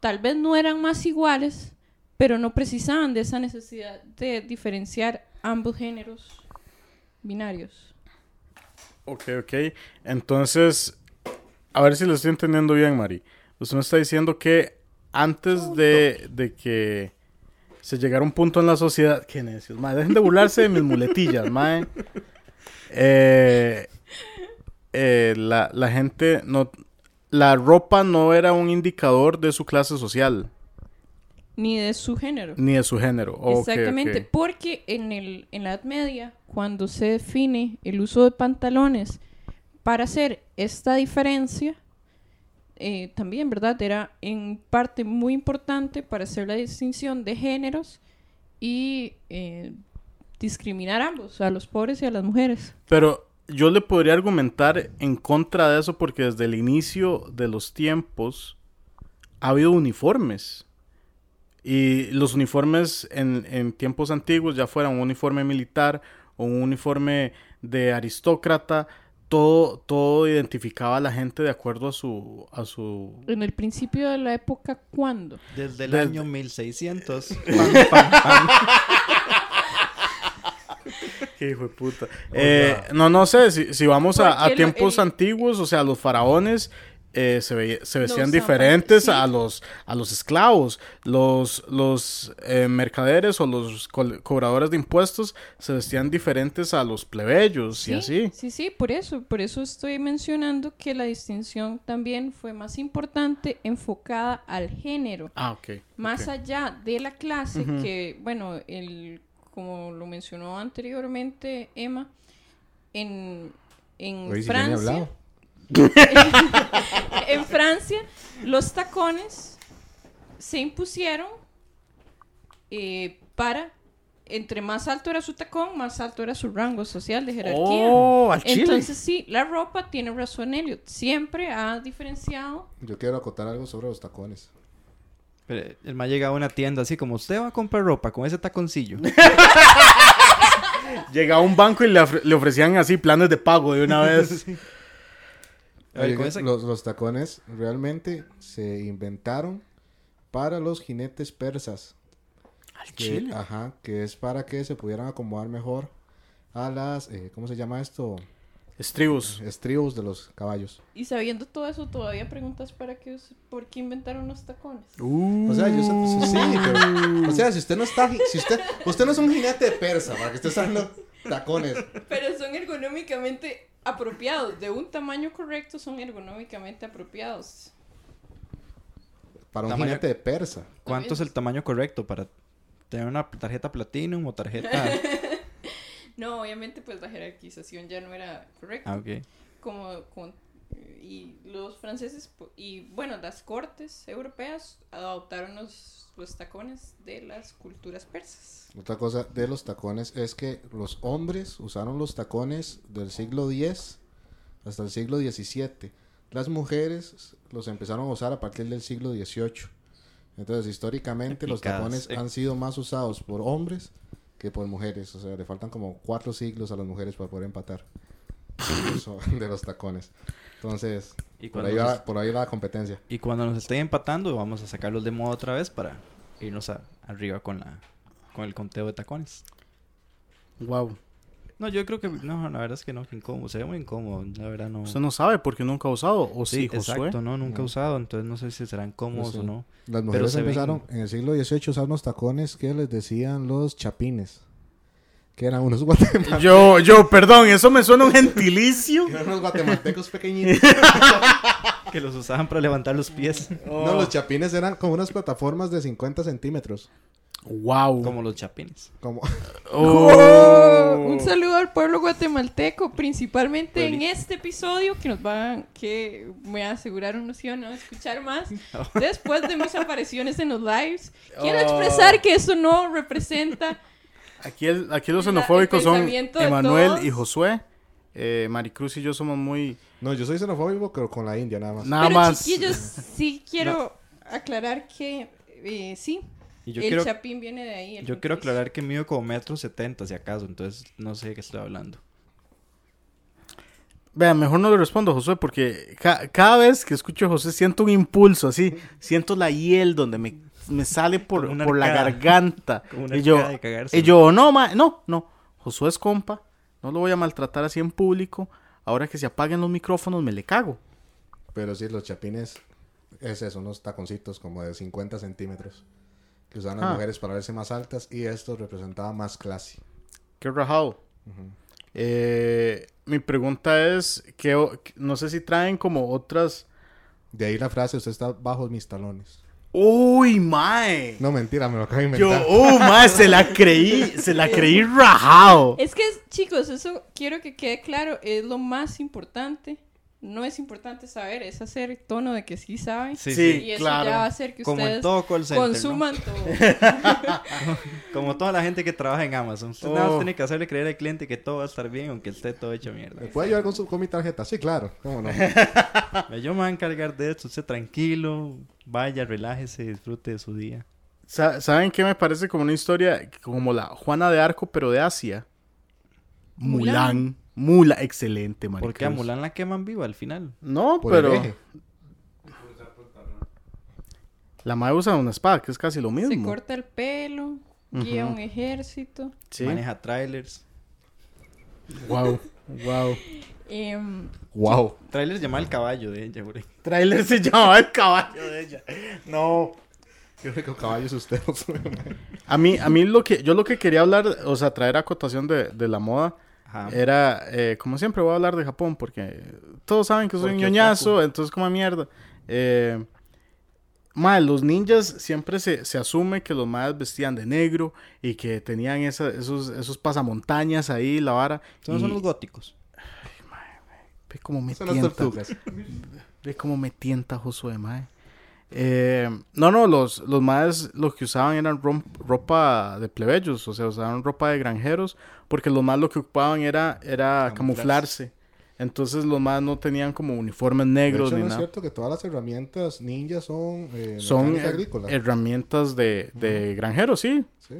tal vez no eran más iguales, pero no precisaban de esa necesidad de diferenciar ambos géneros binarios. Ok, ok. Entonces, a ver si lo estoy entendiendo bien, Mari. Usted me está diciendo que antes de, de que se llegara un punto en la sociedad... Qué necios, mae. Dejen de burlarse de mis muletillas, mae. Eh, eh, la, la gente no... La ropa no era un indicador de su clase social, Ni de su género. ni de su género. Exactamente, porque en, el, en la Edad Media, cuando se define el uso de pantalones para hacer esta diferencia, eh, también, ¿verdad? Era en parte muy importante para hacer la distinción de géneros y eh, discriminar a ambos, a los pobres y a las mujeres. Pero yo le podría argumentar en contra de eso porque desde el inicio de los tiempos ha habido uniformes. Y los uniformes en, en tiempos antiguos, ya fuera un uniforme militar o un uniforme de aristócrata, todo, todo identificaba a la gente de acuerdo a su, a su En el principio de la época, ¿cuándo? Desde el Desde- año 1600. Pam, pam, pam. Qué hijo de puta. Eh, no, no sé, si, si vamos a, tiempos el- antiguos, o sea, los faraones eh, se, veía- se vestían Los diferentes zapatos, a sí. los a los esclavos. Los, los eh, mercaderes o los cobradores de impuestos se vestían diferentes a los plebeyos y así. Sí, sí, por eso, por eso estoy mencionando que la distinción también fue más importante enfocada al género, Ah, ok. más allá de la clase que, bueno, el, como lo mencionó anteriormente Emma, en, en Francia. en Francia, los tacones se impusieron eh, para, entre más alto era su tacón, más alto era su rango social de jerarquía. Oh, al chile. Entonces sí, la ropa tiene razón Elliot. Siempre ha diferenciado. Yo quiero acotar algo sobre los tacones. Pero el ma llega a una tienda así como usted va a comprar ropa con ese taconcillo. Llegaba a un banco y le, ofre- le ofrecían así planes de pago de una vez. Oye, los, los tacones realmente se inventaron para los jinetes persas. al Que, chile. ajá, que es para que se pudieran acomodar mejor a las, eh, ¿cómo se llama esto? Estribos. Estribos de los caballos. Y sabiendo todo eso, todavía preguntas para qué, por qué inventaron los tacones. Uh. O sea, yo sé, pues, sí, pero, o sea, si usted no está, si usted, usted no es un jinete persa, para que esté usando tacones. Pero son ergonómicamente apropiados. De un tamaño correcto son ergonómicamente apropiados. Para un Tamaño- jinete de persa. ¿Cuánto es el tamaño correcto para tener una tarjeta Platinum o tarjeta... No, obviamente pues la jerarquización ya no era correcta. Ah, ok. como con- y los franceses y bueno las cortes europeas adoptaron los, los tacones de las culturas persas Otra cosa de los tacones es que los hombres usaron los tacones del siglo X hasta el siglo XVII. Las mujeres los empezaron a usar a partir del siglo XVIII. Entonces, históricamente, los tacones eh. han sido más usados por hombres que por mujeres. O sea, le faltan como cuatro siglos a las mujeres para poder empatar de los tacones. Entonces, Y por ahí, nos- va, por ahí va la competencia. Y cuando nos estén empatando, vamos a sacarlos de moda otra vez para irnos a- arriba con la con el conteo de tacones. Wow. No, yo creo que no, la verdad es que no, que incómodo, se ve muy incómodo, la verdad no. Usted no sabe porque nunca ha usado. O sí, sí, Josué. exacto, no, nunca No. usado, entonces no sé si serán cómodos o no. Las mujeres se ven- empezaron en el siglo XVIII a usar unos tacones que les decían los chapines. Que eran unos guatemaltecos. Yo, yo, perdón, eso me suena un gentilicio. Eran unos guatemaltecos pequeñitos. Que los usaban para levantar los pies, No, los chapines eran como unas plataformas de 50 centímetros. Wow. como los chapines. Como... Oh. Un saludo al pueblo guatemalteco, principalmente en Puebli- este episodio que nos van, que me aseguraron no sí o no escuchar más. Oh. Después de mis apariciones en los lives, quiero Oh. expresar que eso no representa Aquí, el- aquí los xenofóbicos son Emanuel todos. y Josué. Eh, Maricruz y yo somos muy... No, yo soy xenofóbico, pero con la India nada más. Nada Pero más... chiquillos, sí quiero aclarar que eh, sí, Y yo el quiero chapín viene de ahí. yo quiero aclarar que mido como metro setenta si acaso, entonces no sé de qué estoy hablando. Vean, mejor no le respondo, Josué, porque ca- cada vez que escucho a José siento un impulso así. Siento la hiel donde me, me sale por, por la garganta. Como una y yo, y yo, no, ma, no, no. Josué es compa. No lo voy a maltratar así en público. Ahora que se apaguen los micrófonos, me le cago. Pero sí, los chapines es eso, unos taconcitos como de 50 centímetros. Que usaban las Ah. mujeres para verse más altas y esto representaba más clase. Qué rajado. Eh, mi pregunta es, que no sé si traen como otras... De ahí la frase, usted está bajo mis talones. Uy, mae. No, mentira, me lo acabo de Yo, inventar. oh, mae, se la creí, se la creí rajado. Es que, chicos, eso quiero que quede claro, es lo más importante no es importante saber, es hacer tono de que sí saben. Sí, Sí. y eso claro. ya va a hacer que Como en ustedes todo call center, ¿no? consuman todo. Como toda la gente que trabaja en Amazon. Usted nada Oh. más tiene que hacerle creer al cliente que todo va a estar bien, aunque esté todo hecho mierda. ¿Me puede ayudar con, su- con mi tarjeta? Sí, claro. ¿Cómo no? Yo me voy a encargar de esto. Usted tranquilo, vaya, relájese, disfrute de su día. Sa- ¿Saben qué me parece como una historia como la Juana de Arco, pero de Asia? Mulan. Mulan. Mula, excelente, Maricruz. Porque a Mulan la queman viva al final. No, Por pero la madre usa una espada, que es casi lo mismo. Se corta el pelo, guía un ejército. Sí. Maneja trailers. Wow, wow. Wow. Trailers llama el caballo de ella, güey. Trailer se llamaba el caballo de ella. No. Qué rico caballo es usted. A mí, a mí lo que, yo lo que quería hablar, o sea, traer acotación de, de la moda, Ajá. era, eh, como siempre voy a hablar de Japón, porque todos saben que soy un ñoñazo, entonces como mierda. Eh, mae, los ninjas siempre se, se asume que los madres vestían de negro y que tenían esa- esos, esos pasamontañas ahí, la vara. Son, y son los góticos. ve cómo me Son las tienta. tortugas. Ve cómo me tienta Josué, mae. Eh, no, no, los, los maes lo que usaban eran rom- ropa de plebeyos, o sea, usaban ropa de granjeros, porque los más lo que ocupaban era, era camuflarse. Camuflarse. Entonces los más no tenían como uniformes De negros hecho, ni no es cierto que todas las herramientas ninjas son eh, Son mecánica her- agrícola. herramientas de, de granjeros, sí. Sí.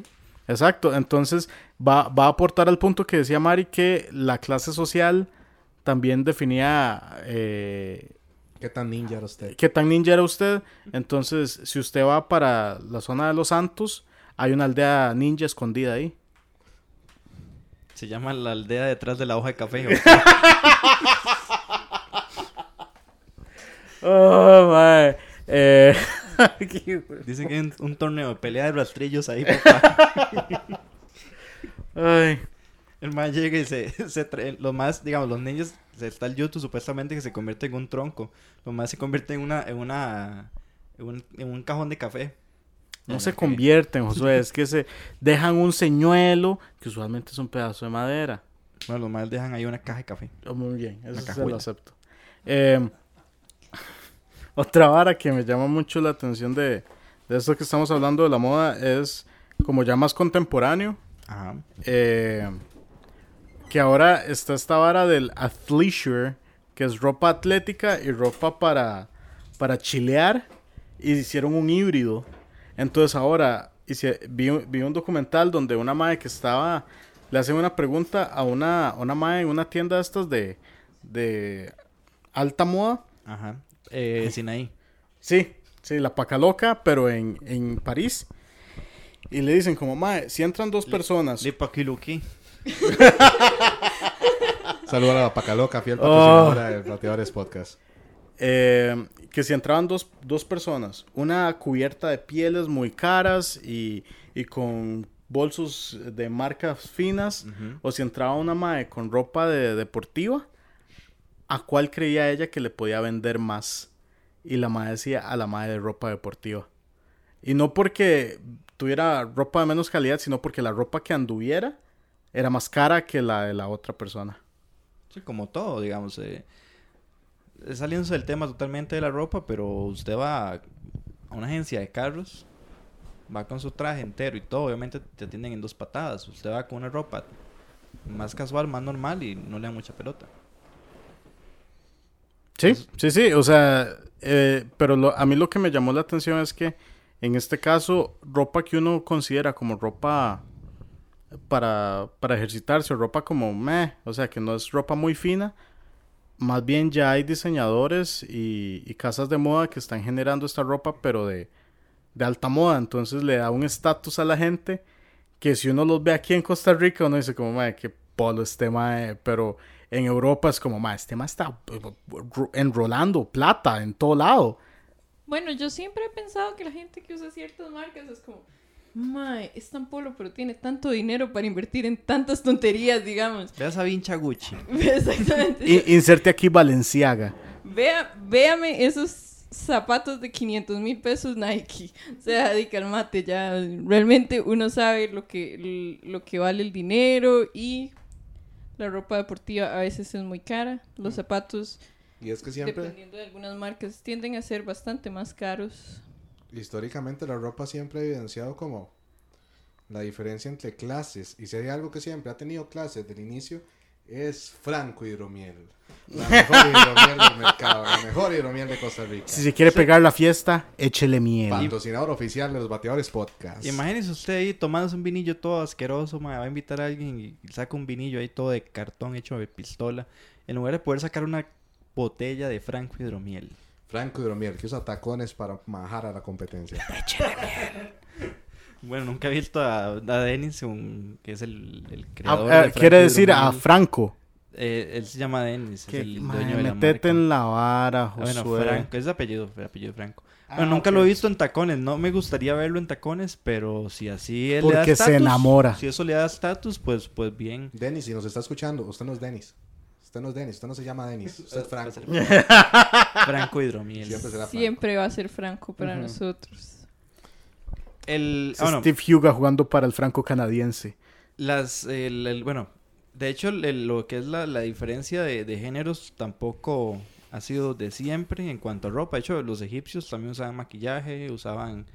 Exacto. Entonces va, va a aportar al punto que decía Mari que la clase social también definía eh, ¿Qué tan ninja era usted? qué tan ninja era usted. Entonces, si usted va para la zona de los Santos, hay una aldea ninja escondida ahí. Se llama la aldea detrás de la hoja de café. Oh, mae. Eh, Dicen que hay un, torneo de pelea de rastrillos ahí, papá. Ay. El más llega y se, se trae, los más, digamos, los niños, está el YouTube supuestamente que se convierte en un tronco. Los más se convierte en una, en una, en un, en un cajón de café. No se convierten, Josué. Es que se dejan un señuelo, que usualmente es un pedazo de madera. Bueno, los más dejan ahí una caja de café. Oh, muy bien, eso se lo acepto. Eh, otra vara que me llama mucho la atención de, de esto que estamos hablando de la moda es como ya más contemporáneo. Ajá. eh, que ahora está esta vara del athleisure, que es ropa atlética y ropa para, para chilear. Y hicieron un híbrido. Entonces ahora hice- vi, un- vi un documental donde una madre que estaba, le hacen una pregunta a una, una madre en una tienda de estas de, de alta moda. Ajá. Eh, Sinaí. Sí, sí, la paca loca, pero en, en París. Y le dicen como, madre, si entran dos personas. Lipa Kiluki. Saludos a la Pacaloca, fiel Oh. patrocinadora de Rateadores Podcast. Eh, que si entraban dos, dos personas, una cubierta de pieles muy caras y, y con bolsos de marcas finas, o si entraba una mae con ropa de deportiva, ¿a cuál creía ella que le podía vender más? Y la mae decía a la mae de ropa deportiva. Y no porque tuviera ropa de menos calidad, sino porque la ropa que anduviera era más cara que la de la otra persona. Sí, como todo, digamos. Eh, saliéndose del tema totalmente de la ropa, pero usted va a una agencia de carros, va con su traje entero y todo, obviamente te atienden en dos patadas. Usted va con una ropa más casual, más normal y no le dan mucha pelota. Sí, sí, sí, o sea, eh, pero lo- a mí lo que me llamó la atención es que en este caso, ropa que uno considera como ropa para, para ejercitarse, o ropa como meh, o sea, que no es ropa muy fina, más bien ya hay diseñadores y, casas de moda que están generando esta ropa, pero de, de alta moda, entonces le da un estatus a la gente que si uno los ve aquí en Costa Rica, uno dice como, mae, qué polo este mae, pero en Europa es como, mae, este mae está eh, ro- enrolando plata en todo lado. Bueno, yo siempre he pensado que la gente que usa ciertas marcas es como, mae, es tan polo, pero tiene tanto dinero para invertir en tantas tonterías, digamos. Vea esa vincha Gucci. Exactamente. I- inserte aquí Valenciaga. Vea, véame esos zapatos de 500 mil pesos Nike. O sea, di calmate, ya realmente uno sabe lo que, lo que vale el dinero y la ropa deportiva a veces es muy cara. Los zapatos Y es que siempre, Dependiendo de algunas marcas, tienden a ser bastante más caros. Históricamente, la ropa siempre ha evidenciado como la diferencia entre clases. Y si hay algo que siempre ha tenido clases del inicio, es Franco Hidromiel. La mejor hidromiel del mercado, la mejor hidromiel de Costa Rica. Si se quiere pegar la fiesta, échele miel. Patrocinador oficial de los Bateadores Podcast. Imagínese usted ahí tomándose un vinillo todo asqueroso, mae, va a invitar a alguien y saca un vinillo ahí todo de cartón hecho de pistola, en lugar de poder sacar una botella de franco hidromiel. Franco Hidromiel, que usa tacones para majar a la competencia. Bueno, nunca he visto a, a Dennis, un- que es el, el Ah, creador eh, de Franco quiere decir a. Franco. Eh, él se llama Dennis, es el dueño de la metete marca. en la vara, Ah, Bueno, Josué. Franco, es apellido, el apellido de Franco. Ah, bueno, nunca lo he visto en tacones, no me gustaría verlo en tacones, pero si así él le da Porque se enamora. Si eso le da estatus, pues, pues bien. Denis, si nos está escuchando, usted no es Denis. Usted no es Denis, usted no se llama Denis, usted es Franco. Franco hidromiel. Siempre será Franco. Siempre va a ser franco para nosotros. El, ah, Steve Huga jugando para el Franco canadiense. las, el, el- bueno, de hecho, el- lo que es la, la diferencia de, de géneros tampoco ha sido de siempre en cuanto a ropa. De hecho, los egipcios también usaban maquillaje, usaban,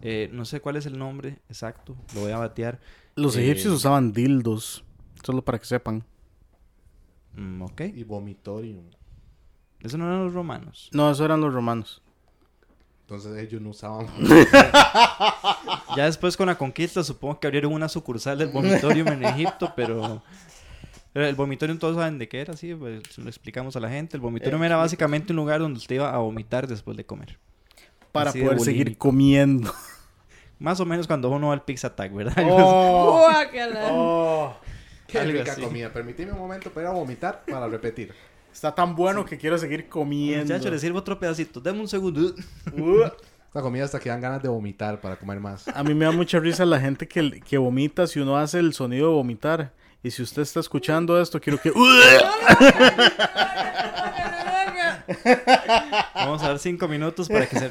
eh, no sé cuál es el nombre exacto, lo voy a batear. Los Eh, egipcios usaban dildos. Solo para que sepan. Mm, ok, Y vomitorium. eso no eran los romanos. No, eso eran los romanos. Entonces ellos no usaban. Ya después con la conquista supongo que abrieron una sucursal del vomitorium en Egipto, pero... el vomitorium todos saben de qué era, sí, pues lo explicamos a la gente. El vomitorium era básicamente un lugar donde usted iba a vomitar después de comer. Para Así de poder seguir comiendo. Más o menos cuando uno va al Pizza Attack, ¿verdad? Oh, oh. Qué Algo rica así. comida. Permíteme un momento para ir a vomitar para repetir. Está tan bueno que quiero seguir comiendo. Muchacho, le sirvo otro pedacito. Deme un segundo. Uh. Esta comida hasta que dan ganas de vomitar para comer más. A mí me da mucha risa la gente que, que vomita si uno hace el sonido de vomitar. Y si usted está escuchando esto, quiero que... Vamos a dar cinco minutos para que se, se-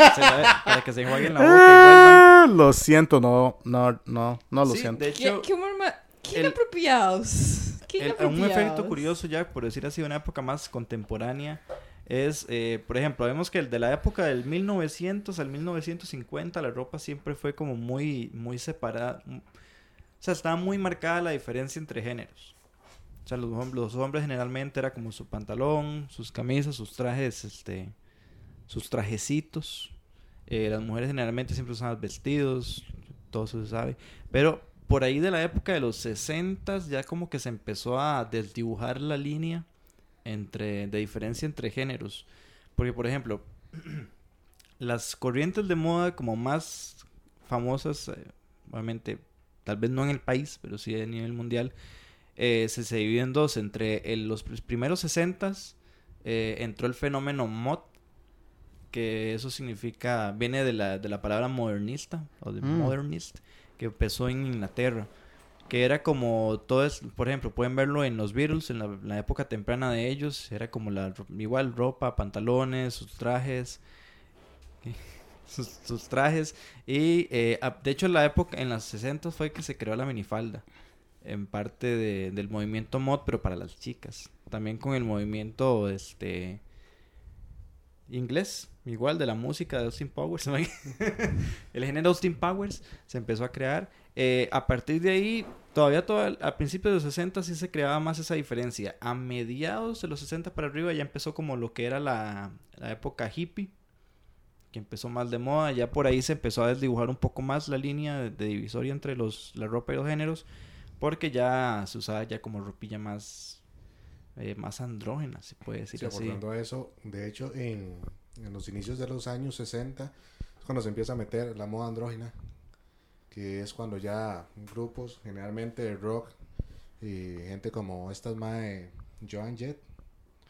para que se enjuaguen la boca y vuelvan. Lo siento, no, no, no, no lo Sí, siento. de ¿Qué, hecho, qué humor ma- qué el- inapropiados. Qué el- un efecto curioso ya, por decir así, una época más contemporánea, es, eh, por ejemplo, vemos que el de la época del 1900 al 1950, la ropa siempre fue como muy, muy separada. O sea, estaba muy marcada la diferencia entre géneros. O sea, los, los hombres generalmente era como su pantalón, sus camisas, sus trajes, este, sus trajecitos. Eh, las mujeres generalmente siempre usaban vestidos, todo eso se sabe. Pero por ahí de la época de los 60 ya como que se empezó a desdibujar la línea entre, de diferencia entre géneros. Porque, por ejemplo, las corrientes de moda como más famosas, eh, obviamente, tal vez no en el país, pero sí a nivel mundial, eh, se, se dividen en dos. Entre el- los pr- primeros 60 entró el fenómeno mod, que eso significa, viene de la, de la palabra modernista, o de Mm. modernist, que empezó en Inglaterra. Que era como todo es, por ejemplo, pueden verlo en los Beatles, en la, época temprana de ellos, era como la igual ropa, pantalones, sus trajes, sus, trajes. Y eh, de hecho la época, en los 60 fue que se creó la minifalda, en parte de- del movimiento mod, pero para las chicas. También con el movimiento este inglés, igual de la música de Austin Powers. el género Austin Powers se empezó a crear. Eh, a partir de ahí, todavía todo, a principios de los 60 sí se creaba más esa diferencia. A mediados de los 60 para arriba ya empezó como lo que era la, la época hippie, que empezó más de moda. Ya por ahí se empezó a desdibujar un poco más la línea de, de divisoria entre los, la ropa y los géneros, porque ya se usaba ya como ropilla más, eh, más andrógena, se puede decir Sí, así. abordando eso, de hecho, en, en los inicios de los años 60 es cuando se empieza a meter la moda andrógina, que es cuando ya grupos, generalmente de rock, y gente como estas más de Joan Jett,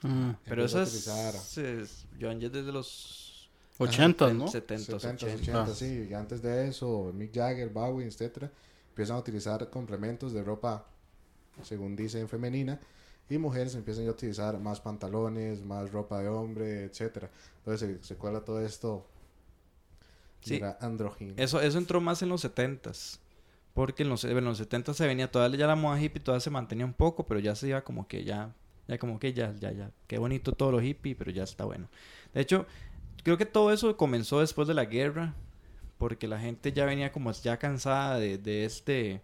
Mm, Pero empezó eso a es, utilizar es Joan Jett desde los 80, ¿no? 70, 70s, 80. 80, Ah. sí, y antes de eso, Mick Jagger, Bowie, etcétera, empiezan a utilizar complementos de ropa, según dicen, femenina, y mujeres empiezan a utilizar más pantalones, más ropa de hombre, etcétera. Entonces se, se cuela todo esto Sí. andrógino. Eso, eso entró más en los 70s. Porque en los, en los 70 se venía todavía ya la moda hippie, todavía se mantenía un poco, pero ya se iba como que ya Ya como que ya, ya, ya. Qué bonito todo lo hippie, pero ya está bueno. De hecho, creo que todo eso comenzó después de la guerra, porque la gente ya venía como ya cansada de, de este,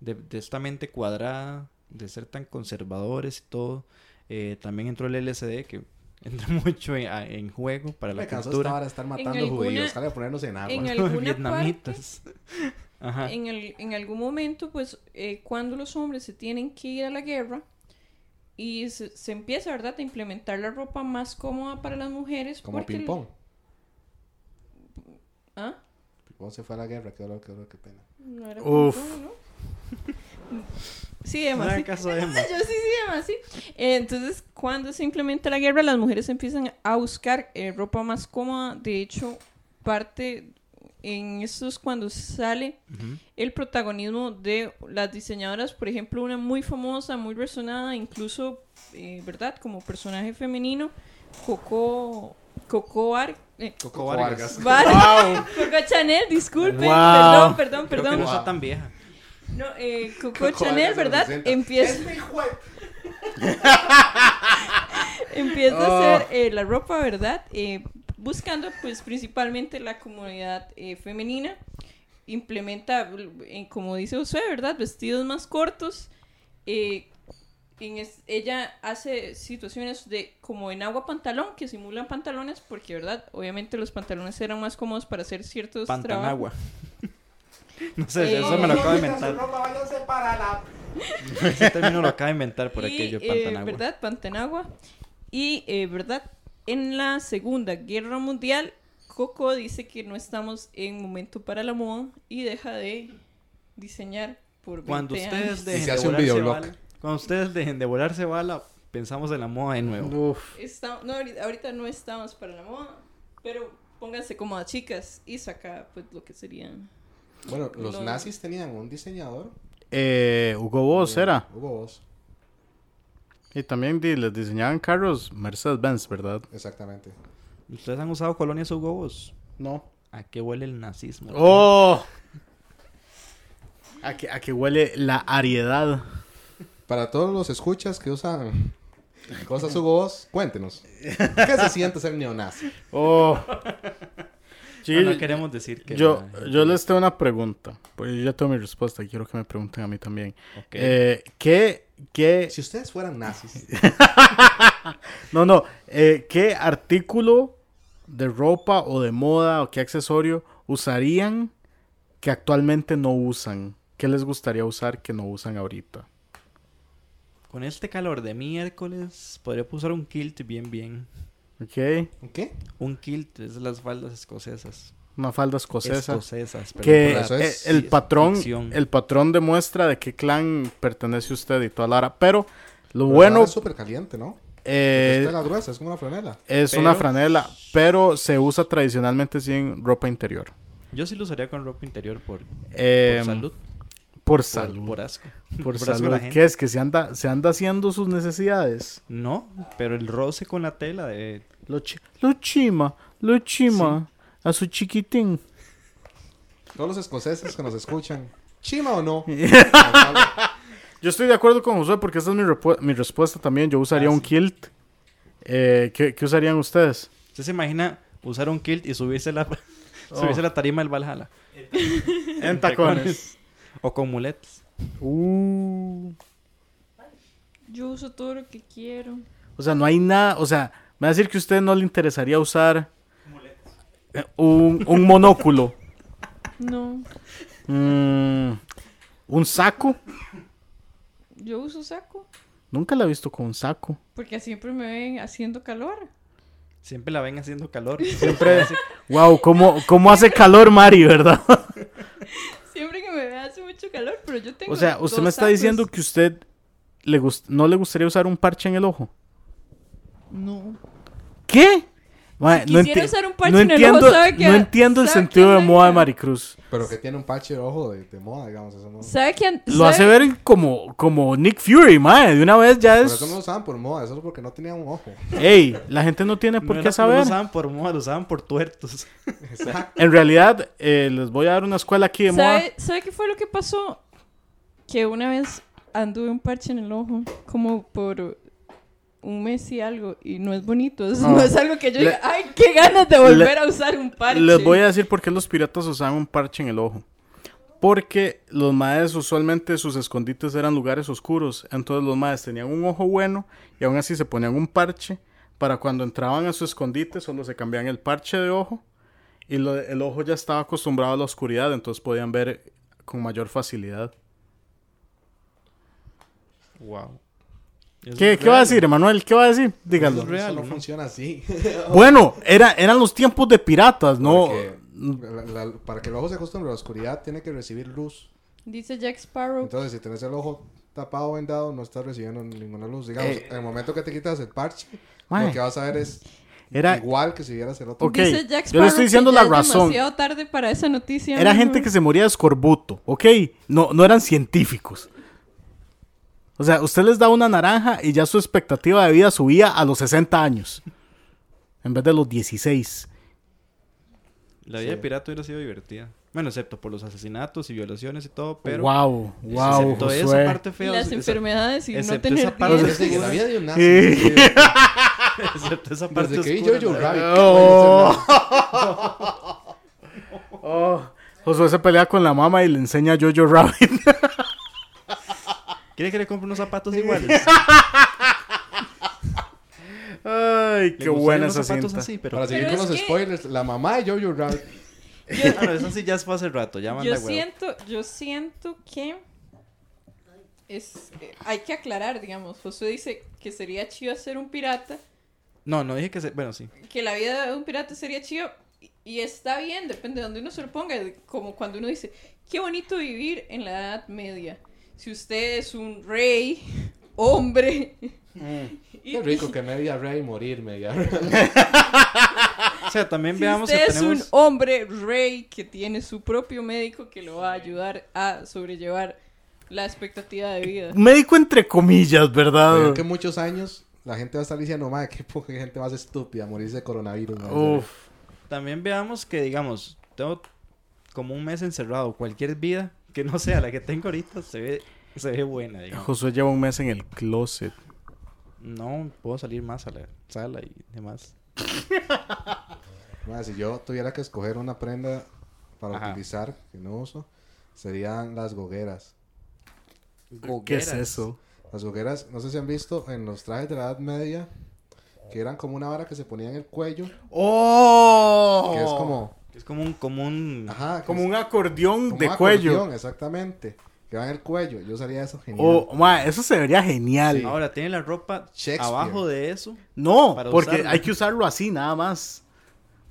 de, de esta mente cuadrada, de ser tan conservadores y todo. Eh, también entró el LSD, que entra mucho en, juego para la esta cultura. hora de estar matando alguna- judíos. Sale a ponernos en agua. En alguna parte, Vietnamitas. Ajá. en, el- en algún momento, pues, eh, cuando los hombres se tienen que ir a la guerra y se, se empieza, ¿verdad?, a implementar la ropa más cómoda para las mujeres. Como el- ping-pong. ¿Ah? Ping-pong se fue a la guerra. Qué dolor, qué dolor, qué pena. No era Uf. ¿no? Sí, Emma, hagan sí. caso de Emma. Yo sí, sí, Emma, sí. Eh, entonces, cuando se implementa la guerra, las mujeres empiezan a buscar eh, ropa más cómoda. De hecho, parte en esto es cuando sale el protagonismo de las diseñadoras, por ejemplo, una muy famosa, muy resonada, incluso, eh, ¿verdad? Como personaje femenino, Coco, Coco Ar- eh, Coco Vargas. Var- Coco Chanel, disculpen, Wow. perdón, perdón, Creo que perdón. no está tan vieja. No, eh, Coco, Coco Chanel, ¿verdad? 60. Empieza, ¡Es mi empieza Oh. a hacer eh, la ropa, ¿verdad? Eh, buscando pues principalmente la comunidad eh, femenina. Implementa, eh, como dice usted, ¿verdad? Vestidos más cortos. Eh, en es- ella hace situaciones de como en agua pantalón que simulan pantalones porque, ¿verdad? Obviamente los pantalones eran más cómodos para hacer ciertos trabajos. No sé, Eh, eso me lo acabo de inventar. ropa, para la... Ese término lo acabo de inventar por Y, aquello, eh, Pantanagua. ¿Verdad? Pantanagua. Y, eh, ¿verdad? En la Segunda Guerra Mundial, Coco dice que no estamos en momento para la moda y deja de diseñar por 20 Cuando ustedes años. dejen se de hace un volarse videoblog. bala, cuando ustedes dejen de volarse bala, pensamos en la moda de nuevo. Uf. Está- no, ahorita, ahorita no estamos para la moda, pero pónganse como a chicas y saca pues lo que serían... Bueno, los Lo- nazis tenían un diseñador. Eh, Hugo Boss era. Hugo Boss, Y también di- les diseñaban carros Mercedes-Benz, ¿verdad? exactamente. ¿Ustedes han usado colonias Hugo Boss? No. ¿A qué huele el nazismo? ¡Oh! A que, a que huele la ariedad. Para todos los escuchas que usan cosas Hugo Boss, cuéntenos. ¿Qué se siente ser neonazi? ¡Oh! Sí, No, no queremos decir que... yo, la- yo les tengo una pregunta. Pues yo ya tengo mi respuesta y quiero que me pregunten a mí también. Ok. Eh, ¿qué, qué... Si ustedes fueran nazis, No, no. eh, ¿Qué artículo de ropa o de moda o qué accesorio usarían que actualmente no usan? ¿Qué les gustaría usar que no usan ahorita? Con este calor de miércoles, podría usar un kilt bien, bien. ¿Ok? ¿qué? Un kilt es las faldas escocesas. Una falda escocesa. Escocesas, que eso eh, es- el patrón ficción. el patrón demuestra de qué clan pertenece usted y toda la hora. Pero lo Pero bueno es súper caliente, ¿no? eh, es tela gruesa, es como una franela. es Pero- una franela, pero se usa tradicionalmente sin ropa interior. Yo sí lo usaría con ropa interior por, Eh, por salud. Por salud. por asco. Por salud. ¿Qué es? ¿Que se anda, se anda haciendo sus necesidades? No, pero el roce con la tela de... Lo, chi- lo chima, lo chima. A su chiquitín. Todos los escoceses que nos escuchan, ¿chima o no? Yo estoy de acuerdo con Josué porque esa es mi, respuesta también. Yo usaría Ah, un kilt. Eh, ¿qué, qué usarían ustedes? ¿Usted se imagina usar un kilt y subirse la, Oh. subirse la tarima del Valhalla? En tacones. O con muletas. Uh. Yo uso todo lo que quiero. O sea, no hay nada. O sea, me va a decir que a usted no le interesaría usar eh, un, un monóculo. No, Mm, un saco. yo uso saco Nunca la he visto con un saco. porque siempre me ven haciendo calor. Siempre la ven haciendo calor. Siempre. wow, ¿cómo, cómo hace calor Mari, ¿verdad? Siempre que me ve hace mucho calor, pero yo tengo O sea, usted dos me está sacos. diciendo que usted le gust- no le gustaría usar un parche en el ojo. No. ¿Qué? Si no, enti- usar un parche no en el entiendo, ojo, ¿sabe qué? no entiendo el ¿Sabe sentido de moda de? Maricruz. Pero que tiene un parche rojo de, de moda, digamos. Eso no... ¿Sabe quién? Lo hace ver como, como Nick Fury, mae. De una vez ya es... eso no lo usaban por moda, eso es porque no tenían un ojo. Ey, la gente no tiene No por era- qué No saber. lo usaban por moda, lo usaban por tuertos. Exacto. En realidad, eh, les voy a dar una escuela aquí de moda. ¿Sabe, ¿Sabe qué fue lo que pasó? Que una vez anduve un parche en el ojo, como por un mes y algo y no es bonito. No. no es algo que yo Le- diga, ay, qué ganas de volver a usar un parche. Les voy a decir por qué los piratas usaban un parche en el ojo. Porque los maes usualmente sus escondites eran lugares oscuros. Entonces los maes tenían un ojo bueno y aún así se ponían un parche para cuando entraban a su escondite solo se cambiaban el parche de ojo y lo- el ojo ya estaba acostumbrado a la oscuridad, entonces podían ver con mayor facilidad. Wow. ¿Qué, ¿qué va a decir, Emanuel? ¿Qué va a decir? Dígalo. Eso es real, Eso no ¿no? funciona así. Bueno, era, eran los tiempos de piratas, ¿no? Porque la- la- para que el ojo se acostumbre a la oscuridad, tiene que recibir luz. Dice Jack Sparrow. Entonces, si tenés el ojo tapado o vendado, no estás recibiendo ninguna luz. Digamos, Eh, en el momento que te quitas el parche, Mae. lo que vas a ver es Era- igual que si vieras el otro. Ok, Dice Jack yo le estoy Sparrow diciendo que la razón. demasiado tarde para esa noticia. Era mijo. gente que se moría de escorbuto, ¿ok? No, no eran científicos. O sea, usted les da una naranja y ya su expectativa de vida subía a los 60 años. En vez de los 16. La vida de pirata hubiera sido divertida. Bueno, excepto por los asesinatos y violaciones y todo, pero... wow, wow. excepto esa parte Y fea. las esa- enfermedades y no excepto tener esa parte- dientes. Desde que la vida de un nazi. Sí. excepto esa parte Desde que vi Jojo ¿no? Rabbit. Oh. Oh, Josué se pelea con la mamá y le enseña a Jojo Rabbit. ¿Quiere que le compre unos zapatos iguales? Ay, qué buena esa cinta. así, pero... Para seguir Pero con los que- spoilers, la mamá de Jojo Rabbit. Ah, no, eso sí ya fue hace rato, ya manda Yo huevo. siento, yo siento que es, eh, hay que aclarar, digamos. Josué dice que sería chido ser un pirata, No, no dije que se... Bueno, sí. que la vida de un pirata sería chido y, y está bien, depende de donde uno se lo ponga. Como cuando uno dice, qué bonito vivir en la Edad Media. Si usted es un rey, hombre. y- Qué rico que media rey morir, media rey. O sea, también Si veamos usted que es tenemos... un hombre rey que tiene su propio médico que lo va a ayudar a sobrellevar la expectativa de vida. Médico entre comillas, ¿verdad? Creo que muchos años la gente va a estar diciendo, madre, qué poca gente más estúpida morirse de coronavirus. madre". Uf. También veamos que, digamos, tengo como un mes encerrado. Cualquier vida que no sea la que tengo ahorita se ve, se ve buena, digamos. Josué lleva un mes en el closet. No puedo salir más a la sala y demás. Si yo tuviera que escoger una prenda para Ajá. utilizar que no uso, serían las gogueras. ¿Qué es eso? Las gogueras, no sé si han visto en los trajes de la Edad Media, que eran como una vara que se ponía en el cuello, ¡Oh! que es como... Es como un... Como un... Ajá, Como es un acordeón como de un cuello. acordeón, exactamente. Que va en el cuello. Yo usaría eso genial. Oh, ma, eso se vería genial. Sí. Ahora, tiene la ropa abajo de eso. No, porque usarlo. hay que usarlo así nada más.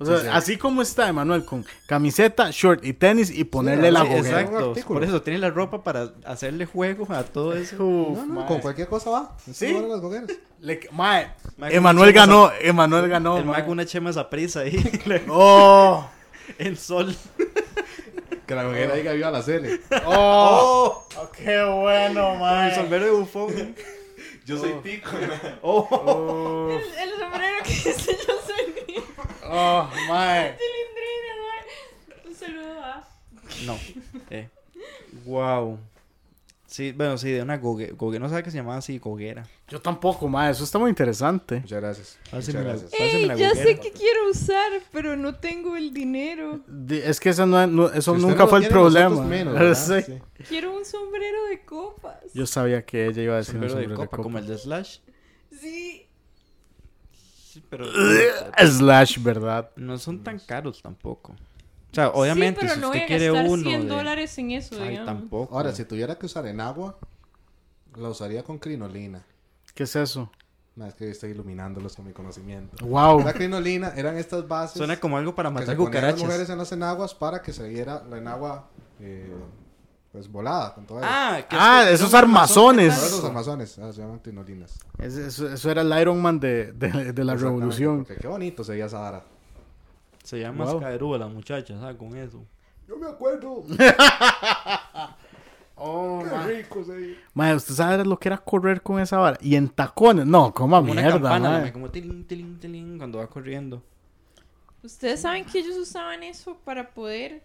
O sea, Sí, sí. así como está, Emanuel, con camiseta, short y tenis y ponerle Sí, la sí, goguera. Exacto. Por eso tiene la ropa para hacerle juego a todo eso. Uf, No, no, ma. con cualquier cosa va. ¿Sí? Emanuel ganó, Emanuel ganó. el ma. Mac una chema esa prisa ahí. Oh, el sol. Que la goguera diga viva la Cele. oh, qué bueno, ma. El sombrero de bufón. Yo soy tico. Oh. Oh, El sombrero que dice yo soy oh, ma. cilindrina, mae. Un saludo a... No. Eh. Wow. Sí, bueno, sí, de una gogue. Gogue no sabe que se llamaba así, goguera. Yo tampoco, ma. Eso está muy interesante. Muchas gracias. Muchas la- gracias. Ey, la ya goguera. sé que quiero usar, pero no tengo el dinero. Di- Es que eso, no, no- eso Si nunca no fue el problema. nosotros menos, ¿verdad? Sí. Sí. Quiero un sombrero de copas. Yo sabía que ella iba a decir un Sombrero de sombrero de copa, copa. como el de Slash. Sí. Sí, pero Slash, ¿verdad? no son tan caros tampoco. O sea, obviamente, sí, pero si no usted a quiere gastar uno 100 de... dólares en eso, Ay, digamos. tampoco. Ahora, si tuviera que usar en agua, la usaría con crinolina. ¿Qué es eso? No, es que estoy iluminándolos con mi conocimiento. Wow. La crinolina eran estas bases Suena como algo para que matar se ponían las mujeres cucarachas. en las enaguas para que se viera la enagua eh, pues volada con todo eso. Ah, que es Ah, que esos armazones. Esos amazones ah, se llaman crinolinas. Es- Eso, eso era el Iron Man de, de- de la revolución. qué bonito se veía esa vara. Se llama Wow. La muchacha, ¿sabes? Con eso. Yo me acuerdo. Oh, qué rico se veía. Madre, ¿usted sabe lo que era correr con esa vara? Y en tacones. No, Como una mierda, campana, madre. como tilín, tilín, tilín, cuando va corriendo. Ustedes saben que ellos usaban eso para poder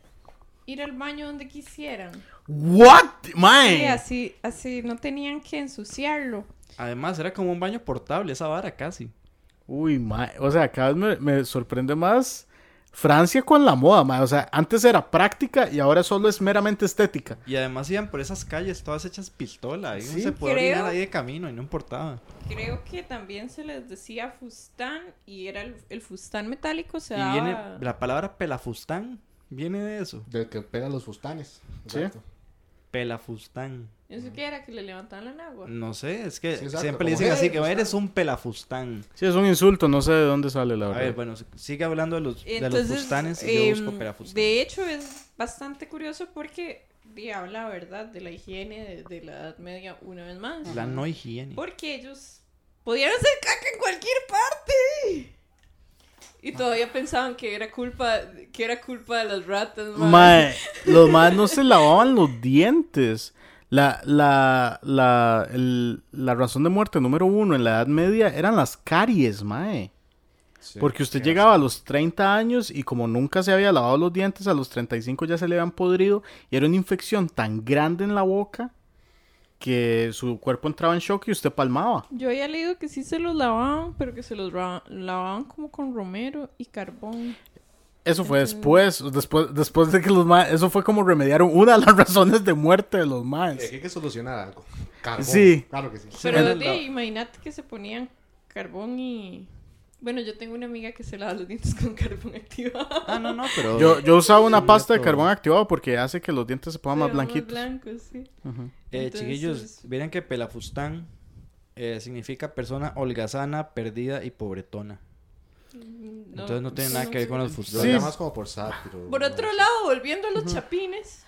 ir al baño donde quisieran. What? Sí, Mae. así, así no tenían que ensuciarlo. Además, era como un baño portable, esa vara casi. Uy, mae. O sea, cada vez me, me sorprende más Francia con la moda. O sea, antes era práctica y ahora solo es meramente estética. Y además iban por esas calles todas hechas pistola. Y uno Sí. se podía Creo- orinar ahí de camino y no importaba. Creo que también se les decía fustán y era el, el fustán metálico. Se Y daba... viene la palabra pelafustán. Viene de eso. Del que pega los fustanes. Sí. Pelafustán. ¿Eso qué era? ¿Que le levantaban la agua? No sé, es que Sí, exacto, siempre le dicen así "Hey, que fustán". eres un pelafustán. Sí, es un insulto, no sé de dónde sale la A verdad. ver, bueno, sigue hablando de los, de los Entonces, fustanes y yo em, busco pelafustán. de hecho es bastante curioso porque habla, ¿verdad? De la higiene de, de la Edad Media una vez más. La no higiene. Porque ellos podían hacer caca en cualquier parte. Y todavía pensaban que era culpa, que era culpa de las ratas, mae. Mae, los más no se lavaban los dientes. La, la, la, el- la razón de muerte número uno en la Edad Media eran las caries, mae. Sí. Porque usted llegaba a los 30 años y como nunca se había lavado los dientes, a los 35 ya se le habían podrido y era una infección tan grande en la boca que su cuerpo entraba en shock y usted palmaba. Yo había leído que sí se los lavaban, pero que se los lavaban como con romero y carbón. Eso fue después, después, después de que los maes, eso fue como remediaron una de las razones de muerte de los maes. hay que solucionar algo. Carbón. Sí. Claro que sí. Pero imagínate que se ponían carbón y... Bueno, yo tengo una amiga que se lava los dientes con carbón activado. Ah, no, no, pero... Yo, yo usaba una Sí, pasta de todo. carbón activado porque hace que los dientes se pongan más blanquitos. blancos, sí. Eh, Entonces- chiquillos, miren que pelafustán eh, significa persona holgazana, perdida y pobretona. No, Entonces no tiene nada no que ver con los Lo fustanes. Sí. llamas como por sátiro. Por otro lado, volviendo a los chapines,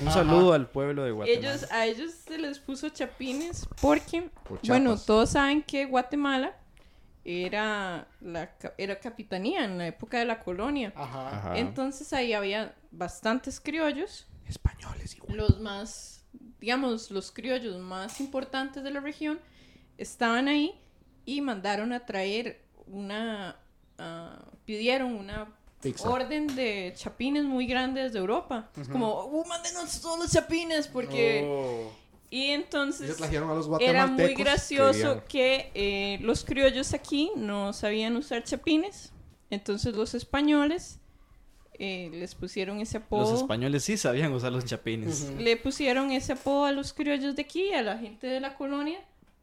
Un saludo al pueblo de Guatemala. ellos, a ellos se les puso chapines porque, Por bueno, todos saben que Guatemala era la era capitanía en la época de la colonia. Ajá. Entonces ahí había bastantes criollos, Españoles igual. los más, digamos, los criollos más importantes de la región estaban ahí y mandaron a traer una, ah, pidieron una Pizza. orden de chapines muy grandes de Europa. Es como, uh, mándenos todos los chapines porque... Oh. Y entonces trajeron a los era muy gracioso querían- que eh, los criollos aquí no sabían usar chapines. Entonces los españoles eh, les pusieron ese apodo. Los españoles sí sabían usar los chapines. Le pusieron ese apodo a los criollos de aquí, a la gente de la colonia,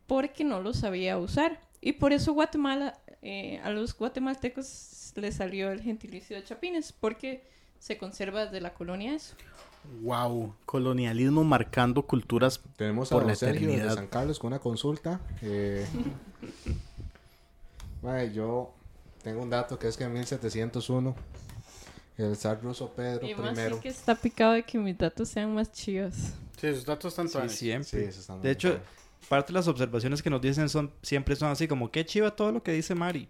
porque no lo sabía usar. Y por eso Guatemala, eh, a los guatemaltecos les salió el gentilicio de chapines, porque se conserva desde la colonia eso. Wow, colonialismo marcando culturas. Tenemos a Por don la Sergio de eternidad. San Carlos con una consulta. Eh, mae, yo tengo un dato que es que en 1701 el zar ruso Pedro y más I. que está picado de que mis datos sean más chivas. Sí, sus datos están Sí, siempre. Sí, eso está muy De hecho, parte de las observaciones que nos dicen son siempre son así como qué chiva todo lo que dice Mari.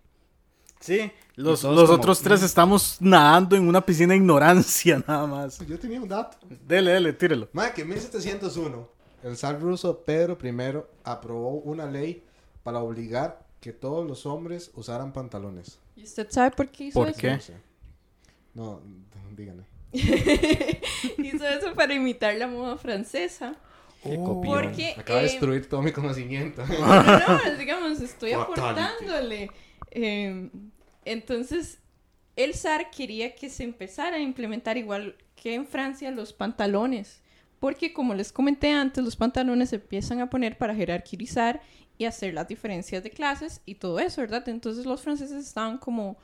Sí, los, los como, otros tres mm. estamos nadando en una piscina de ignorancia nada más. yo tenía un dato. Dele, dele, tírelo. Mae, que en 1701 el zar ruso Pedro I aprobó una ley para obligar que todos los hombres usaran pantalones. ¿Y usted sabe por qué hizo ¿Por eso? qué? No sé. No, díganme. hizo eso para imitar la moda francesa. Qué Oh. copión. Porque, Acaba de eh, destruir todo mi conocimiento. No, digamos, estoy Fatality. aportándole. Eh, entonces, el zar quería que se empezara a implementar igual que en Francia los pantalones. Porque, como les comenté antes, los pantalones se empiezan a poner para jerarquizar y hacer las diferencias de clases y todo eso, ¿verdad? Entonces, los franceses estaban como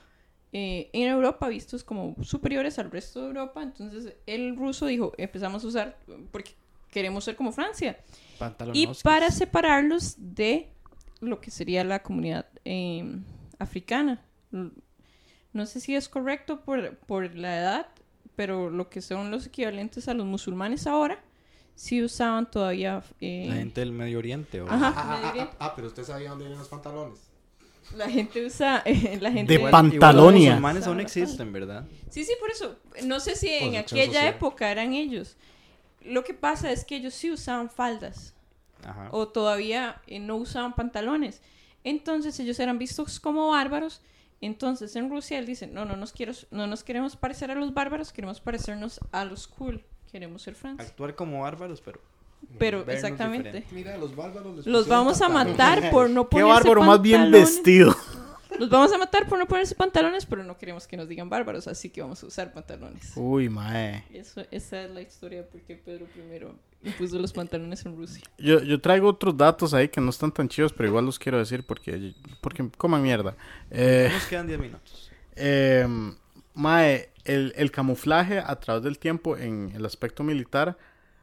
eh, en Europa vistos como superiores al resto de Europa. Entonces, el ruso dijo: empezamos a usar porque queremos ser como Francia. Y Pantalonoskis. para separarlos de lo que sería la comunidad eh, africana. No sé si es correcto por, por la edad, pero lo que son los equivalentes a los musulmanes ahora, sí usaban todavía... eh, La gente del Medio Oriente. ¿o? Ajá. Ah, ah, ah, ah, pero usted sabía dónde vienen los pantalones. la gente usa... eh, la gente... De Igual-. Los musulmanes aún existen, ¿verdad? Sí, sí, por eso. No sé si en Construcción aquella social. época eran ellos. Lo que pasa es que ellos sí usaban faldas. Ajá. o todavía eh, no usaban pantalones. Entonces ellos eran vistos como bárbaros. Entonces en Rusia él dice, no, no nos, quiero, no nos queremos parecer a los bárbaros, queremos parecernos a los cool, queremos ser Francia. Actuar como bárbaros, pero Pero exactamente. diferente. Mira, los bárbaros les Los vamos a pantalones. matar por no Qué ponerse bárbaro, más bien pantalones. vestido. Los vamos a matar por no ponerse pantalones, pero no queremos que nos digan bárbaros, así que vamos a usar pantalones. Uy, mae. Eso, esa es la historia de por qué Pedro I impuso los pantalones en Rusia. Yo, yo traigo otros datos ahí que no están tan chidos, pero igual los quiero decir porque, porque coman mierda. Eh, Nos quedan 10 minutos. eh, mae, el, el camuflaje a través del tiempo en el aspecto militar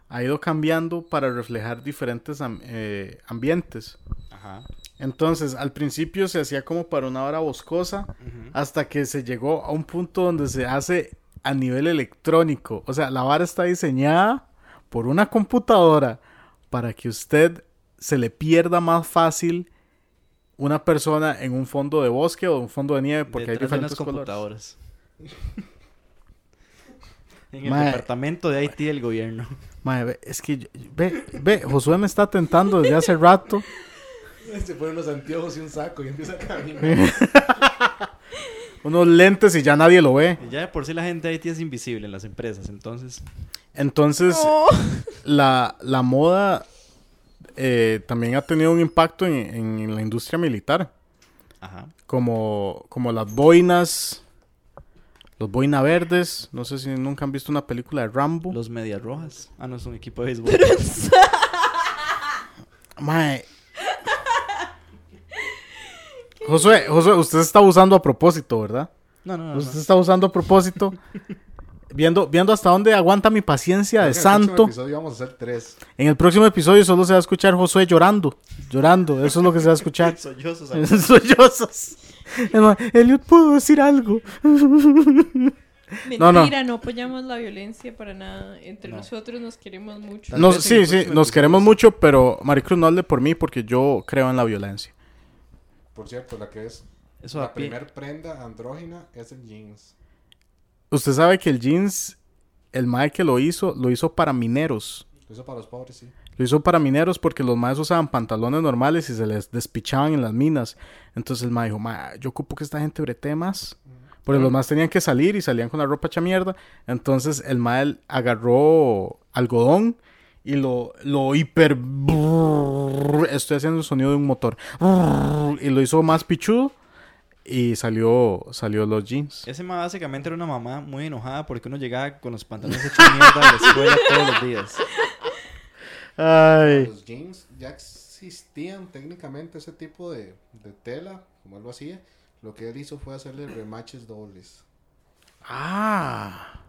ha ido cambiando para reflejar diferentes am- eh, ambientes. Ajá. Entonces, al principio se hacía como para una hora boscosa, hasta que se llegó a un punto donde se hace a nivel electrónico. O sea, la vara está diseñada por una computadora para que usted se le pierda más fácil una persona en un fondo de bosque o un fondo de nieve porque hay Detrás de diferentes colores. computadoras. en el Mae. departamento de Haití del gobierno. Mae, ve, es que yo- ve, ve, Josué me está tentando desde hace rato. Se ponen los anteojos y un saco y empieza a caminar. Unos lentes y ya nadie lo ve. Y ya de por sí la gente de Haití es invisible en las empresas, entonces... Entonces, Oh. la, la moda eh, también ha tenido un impacto en, en la industria militar. Ajá. como, como las boinas, los boina verdes. No sé si nunca han visto una película de Rambo. Los medias rojas. Ah, no, es un equipo de béisbol. Mae. Josué, Josué, usted está usando a propósito, ¿verdad? No, no, no. Usted no. está usando a propósito. viendo, viendo hasta dónde aguanta mi paciencia de En el próximo santo. episodio vamos a hacer tres. En el próximo episodio solo se va a escuchar Josué llorando. Llorando, eso es lo que se va a escuchar. Sollozos. Sollozos. Elliot, ¿puedo decir algo? Mentira, No, no, no. apoyamos la violencia para nada. Entre No. nosotros nos queremos mucho. Tal No, vez en sí, sí, nos queremos mucho, pero Maricruz no hable por mí porque yo creo en la violencia. Por cierto, la que es Eso la a pie. primer prenda andrógina es el jeans. Usted sabe que el jeans, el mae que lo hizo, lo hizo para mineros. Eso para los pobres, sí. Lo hizo para mineros porque los maes usaban pantalones normales y se les despichaban en las minas. Entonces el mae dijo, "Mae, yo ocupo que esta gente brete más. Porque los más tenían que salir y salían con la ropa hecha mierda. Entonces el mae agarró algodón y lo, lo hiper... Estoy haciendo el sonido de un motor. Y lo hizo más pichudo y salió, salió los jeans. Ese ma básicamente era una mamá muy enojada porque uno llegaba con los pantalones hechos mierda a la escuela todos los días. Ay. Los jeans ya existían técnicamente ese tipo de, de tela, como él lo hacía. Lo que él hizo fue hacerle remaches dobles. Ah.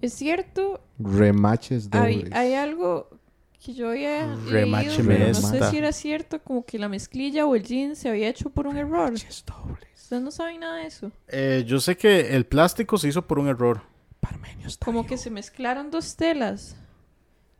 Es cierto, Remaches hay, hay algo que yo había Remache leído, pero no sé si era cierto, como que la mezclilla o el jean se había hecho por un error. Ustedes no saben nada de eso. Eh, yo sé que el plástico se hizo por un error. Como que se mezclaron dos telas.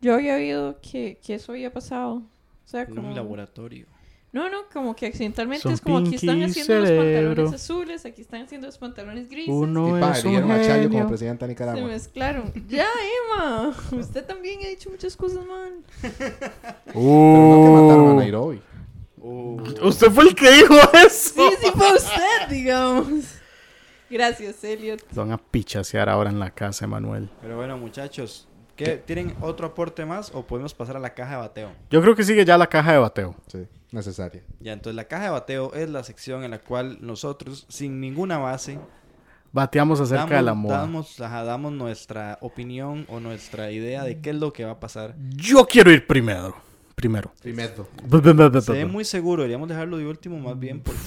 Yo había oído que, que eso había pasado. O sea, En como... un laboratorio. No, no, como que accidentalmente Son es como aquí están haciendo los pantalones azules, aquí están haciendo los pantalones grises. Uno y pa, es eligieron un a Chayo como genio. presidente de Se mezclaron. Ya, Emma. Usted también ha dicho muchas cosas, man. Pero no que mataron a Uh. Nairobi. Usted fue el que dijo eso. Sí, sí fue usted, digamos. Gracias, Elliot. Van a pichasear ahora en la casa, Emanuel. Pero bueno, muchachos, ¿qué, ¿tienen otro aporte más o podemos pasar a la caja de bateo? Yo creo que sigue ya la caja de bateo. Sí, necesaria. Ya, entonces la caja de bateo es la sección en la cual nosotros, sin ninguna base, Bateamos acerca damos, de la moda. damos, ajá, damos nuestra opinión o nuestra idea de qué es lo que va a pasar. Yo quiero ir primero. Primero. Primero. Se ve muy seguro, deberíamos dejarlo de último más bien porque...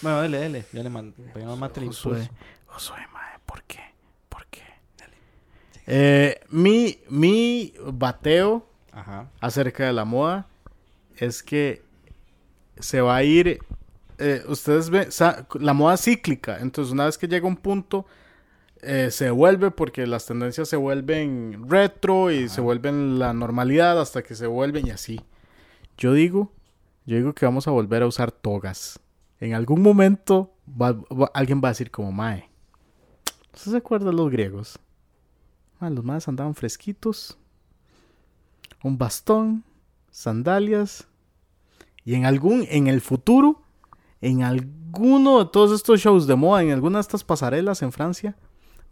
Bueno, dele, dele, ya le el Josué. Josué, mae, ¿por qué? ¿Por qué? Eh, mi, mi bateo Ajá. acerca de la moda es que se va a ir. eh, ustedes ven, la moda cíclica. Entonces, una vez que llega un punto, eh, se vuelve porque las tendencias se vuelven retro y se vuelven la normalidad hasta que se vuelven y así. Yo digo, yo digo que vamos a volver a usar togas. En algún momento va- va- alguien va a decir como Mae. ¿Usted se acuerda de los griegos? Mae, los maes andaban fresquitos un bastón, sandalias. Y en algún, en el futuro, en alguno de todos estos shows de moda, en alguna de estas pasarelas en Francia,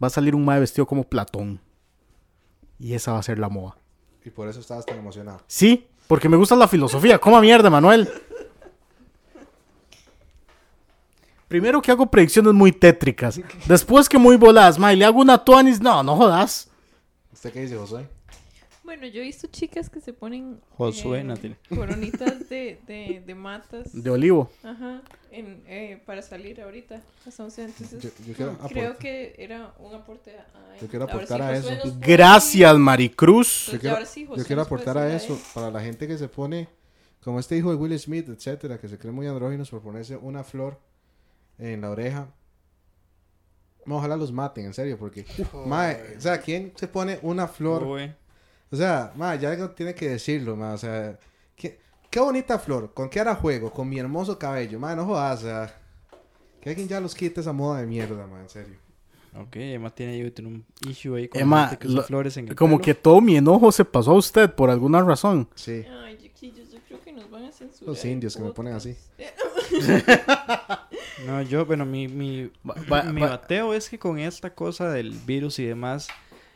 va a salir un mae vestido como Platón. Y esa va a ser la moda. Y por eso estabas tan emocionado. Sí, porque me gusta la filosofía. Coma mierda, Manuel. Primero que hago predicciones muy tétricas. Después que muy voladas, ma, y le hago una tuanis. No, no jodas. ¿Usted qué dice, José? Bueno, yo he visto chicas que se ponen Josué, eh, coronitas de, de, de matas. De olivo. Ajá, en, eh, para salir ahorita. Entonces, entonces Yo, yo quiero, creo que era un aporte a, Yo quiero ahora aportar a Josué eso. Gracias, Maricruz. yo quiero, ahora sí, José yo quiero aportar a eso para la gente que se pone, como este hijo de Will Smith, etcétera, que se cree muy andróginos por ponerse una flor en la oreja. No, ojalá los maten, en serio, porque, mae, o sea, ¿quién se pone una flor? Uy. O sea, ma, ya algo tiene que decirlo, ma. O sea, qué, qué bonita flor. ¿Con qué hará juego? Con mi hermoso cabello. Ma, no jodas, o sea. Que alguien ya los quite esa moda de mierda, ma, en serio. Ok, Emma tiene, ahí- tiene un issue ahí con Emma, gente que usa lo- flores en el Como pelo. que todo mi enojo se pasó a usted por alguna razón. Sí. Ay, chiquillos, yo creo que nos van a censurar. Los indios que me ponen podcast. No, yo, bueno, mi, mi, Va- mi va- bateo es que con esta cosa del virus y demás,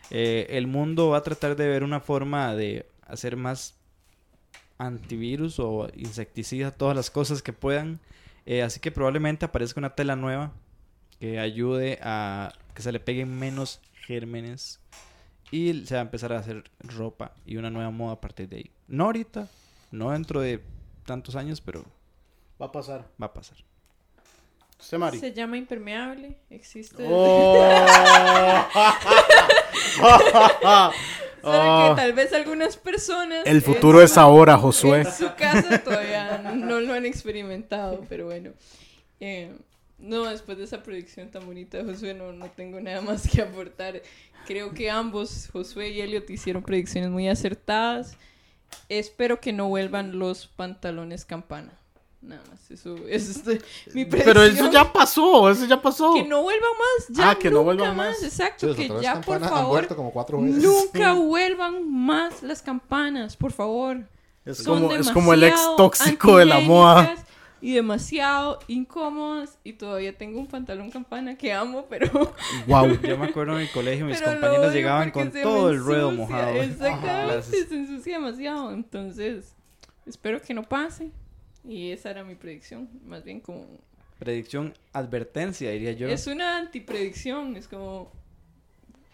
eh, el mundo va a tratar de ver una forma de hacer más antivirus o insecticida, todas las cosas que puedan. Eh, así que probablemente aparezca una tela nueva que ayude a que se le peguen menos gérmenes y se va a empezar a hacer ropa y una nueva moda a partir de ahí. No ahorita, no dentro de tantos años, pero Va a pasar. va a pasar. Se llama impermeable. Existe. Oh. Solo Oh. que tal vez algunas personas. El en futuro su- es ahora, Josué. En su casa todavía no lo han experimentado, pero bueno. Eh, no, después de esa predicción tan bonita de Josué, no, no tengo nada más que aportar. Creo que ambos, Josué y Elliot, hicieron predicciones muy acertadas. Espero que no vuelvan los pantalones campana. Nada más, eso, eso es mi predicción. Pero eso ya pasó, eso ya pasó. Que no vuelvan más, ya Ah, que no nunca vuelvan más. más. Exacto, Sí, que ya por favor muerto como cuatro veces. nunca vuelvan más las campanas, por favor. Es Son como, es como el ex tóxico de la moda. Y demasiado incómodas. Y todavía tengo un pantalón campana que amo, pero. Wow. Yo me acuerdo en el colegio, mis pero compañeros llegaban con todo el ruedo mojado. Exactamente, se ensucia demasiado. Entonces, espero que no pase. Y esa era mi predicción. Más bien como. Predicción, advertencia, diría yo. Es una antipredicción. Es como.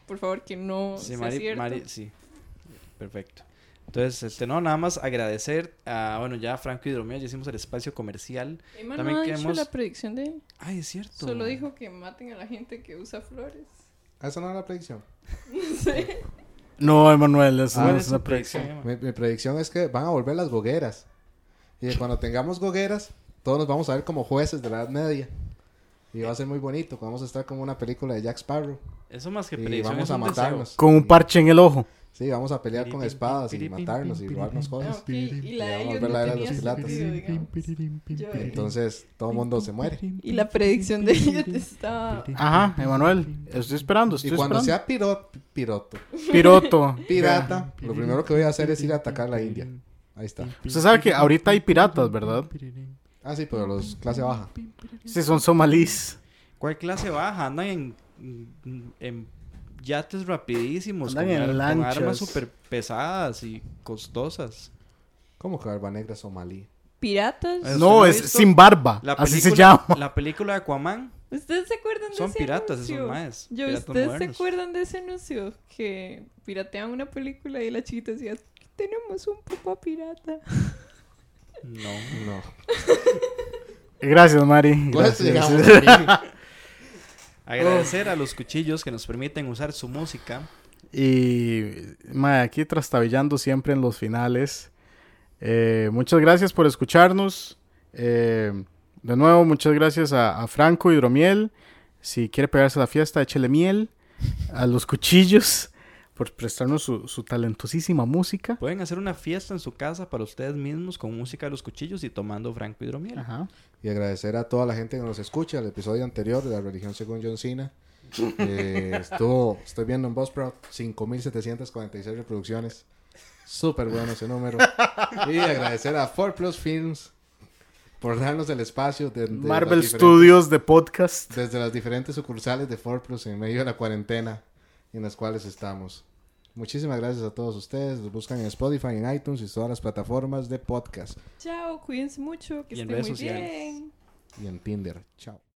Por favor, que no sí, sea Mari- cierto. Mari- sí, perfecto. Entonces, este, no, nada más agradecer a, bueno, ya Franco y Dromeo, ya hicimos el espacio comercial. Emma También no ha dicho queremos- la predicción de él. Ay, es cierto. Solo dijo que maten a la gente que usa flores. Ah, Esa no era la predicción. No sé. No, Emanuel, eso ¿Cuál no es una predicción, predicción. Mi, mi predicción es que van a volver las gogueras. Y cuando tengamos gogueras, todos nos vamos a ver como jueces de la Edad Media. Y va a ser muy bonito. Vamos a estar como una película de Jack Sparrow. Eso más que Y predicción vamos es a un deseo. matarnos. Con un parche en el ojo. Sí, vamos a pelear con espadas y matarnos y robarnos Ah, cosas. ok. Y la de Vamos a ver la era de los. Yo- Entonces, todo el mundo se muere. y la predicción de ellos estaba... Ajá, Emanuel. Estoy esperando, estoy Y cuando esperando. sea piro- piroto, Piroto. pirata, lo primero que voy a hacer es ir a atacar la India. Ahí está. Usted sabe que ahorita hay piratas, ¿verdad? Ah, sí, pero los clase baja. Sí, son somalíes. ¿Cuál clase baja? Andan en, en yates rapidísimos, Andan con, en ar- con lanchas. armas súper pesadas y costosas. ¿Cómo que Barba Negra somalí? ¿Piratas? ¿Usted No, es visto sin barba. La Así se llama. La película de Aquaman ¿Ustedes se acuerdan de son ese piratas, anuncio? esos maes. Yo, piratas ¿Ustedes se acuerdan de ese anuncio? Que piratean una película y la chiquita decía, tenemos un papá pirata. No. No. Gracias, Mari. Esto Gracias. Agradecer a los cuchillos que nos permiten usar su música. Y mae, aquí trastabillando siempre en los finales. Eh, muchas gracias por escucharnos. Eh, de nuevo, muchas gracias a, a Franco Hidromiel. Si quiere pegarse a la fiesta, échele miel. A los cuchillos por prestarnos su, su talentosísima música. Pueden hacer una fiesta en su casa para ustedes mismos con música de los cuchillos y tomando franco hidromiel. Ajá. Y agradecer a toda la gente que nos escucha. El episodio anterior de la religión según John Cena. Eh, estuvo, estoy viendo en Buzzsprout, 5.746 reproducciones. Súper bueno ese número. Y agradecer a 4 Plus Films por darnos el espacio de, Marvel Studios de podcast. Desde las diferentes sucursales de 4 Plus en medio de la cuarentena en las cuales estamos. Muchísimas gracias a todos ustedes. Los buscan en Spotify, en iTunes y todas las plataformas de podcast. Chao, cuídense mucho, que Y en estén redes muy sociales. bien. Y en Tinder. Chao.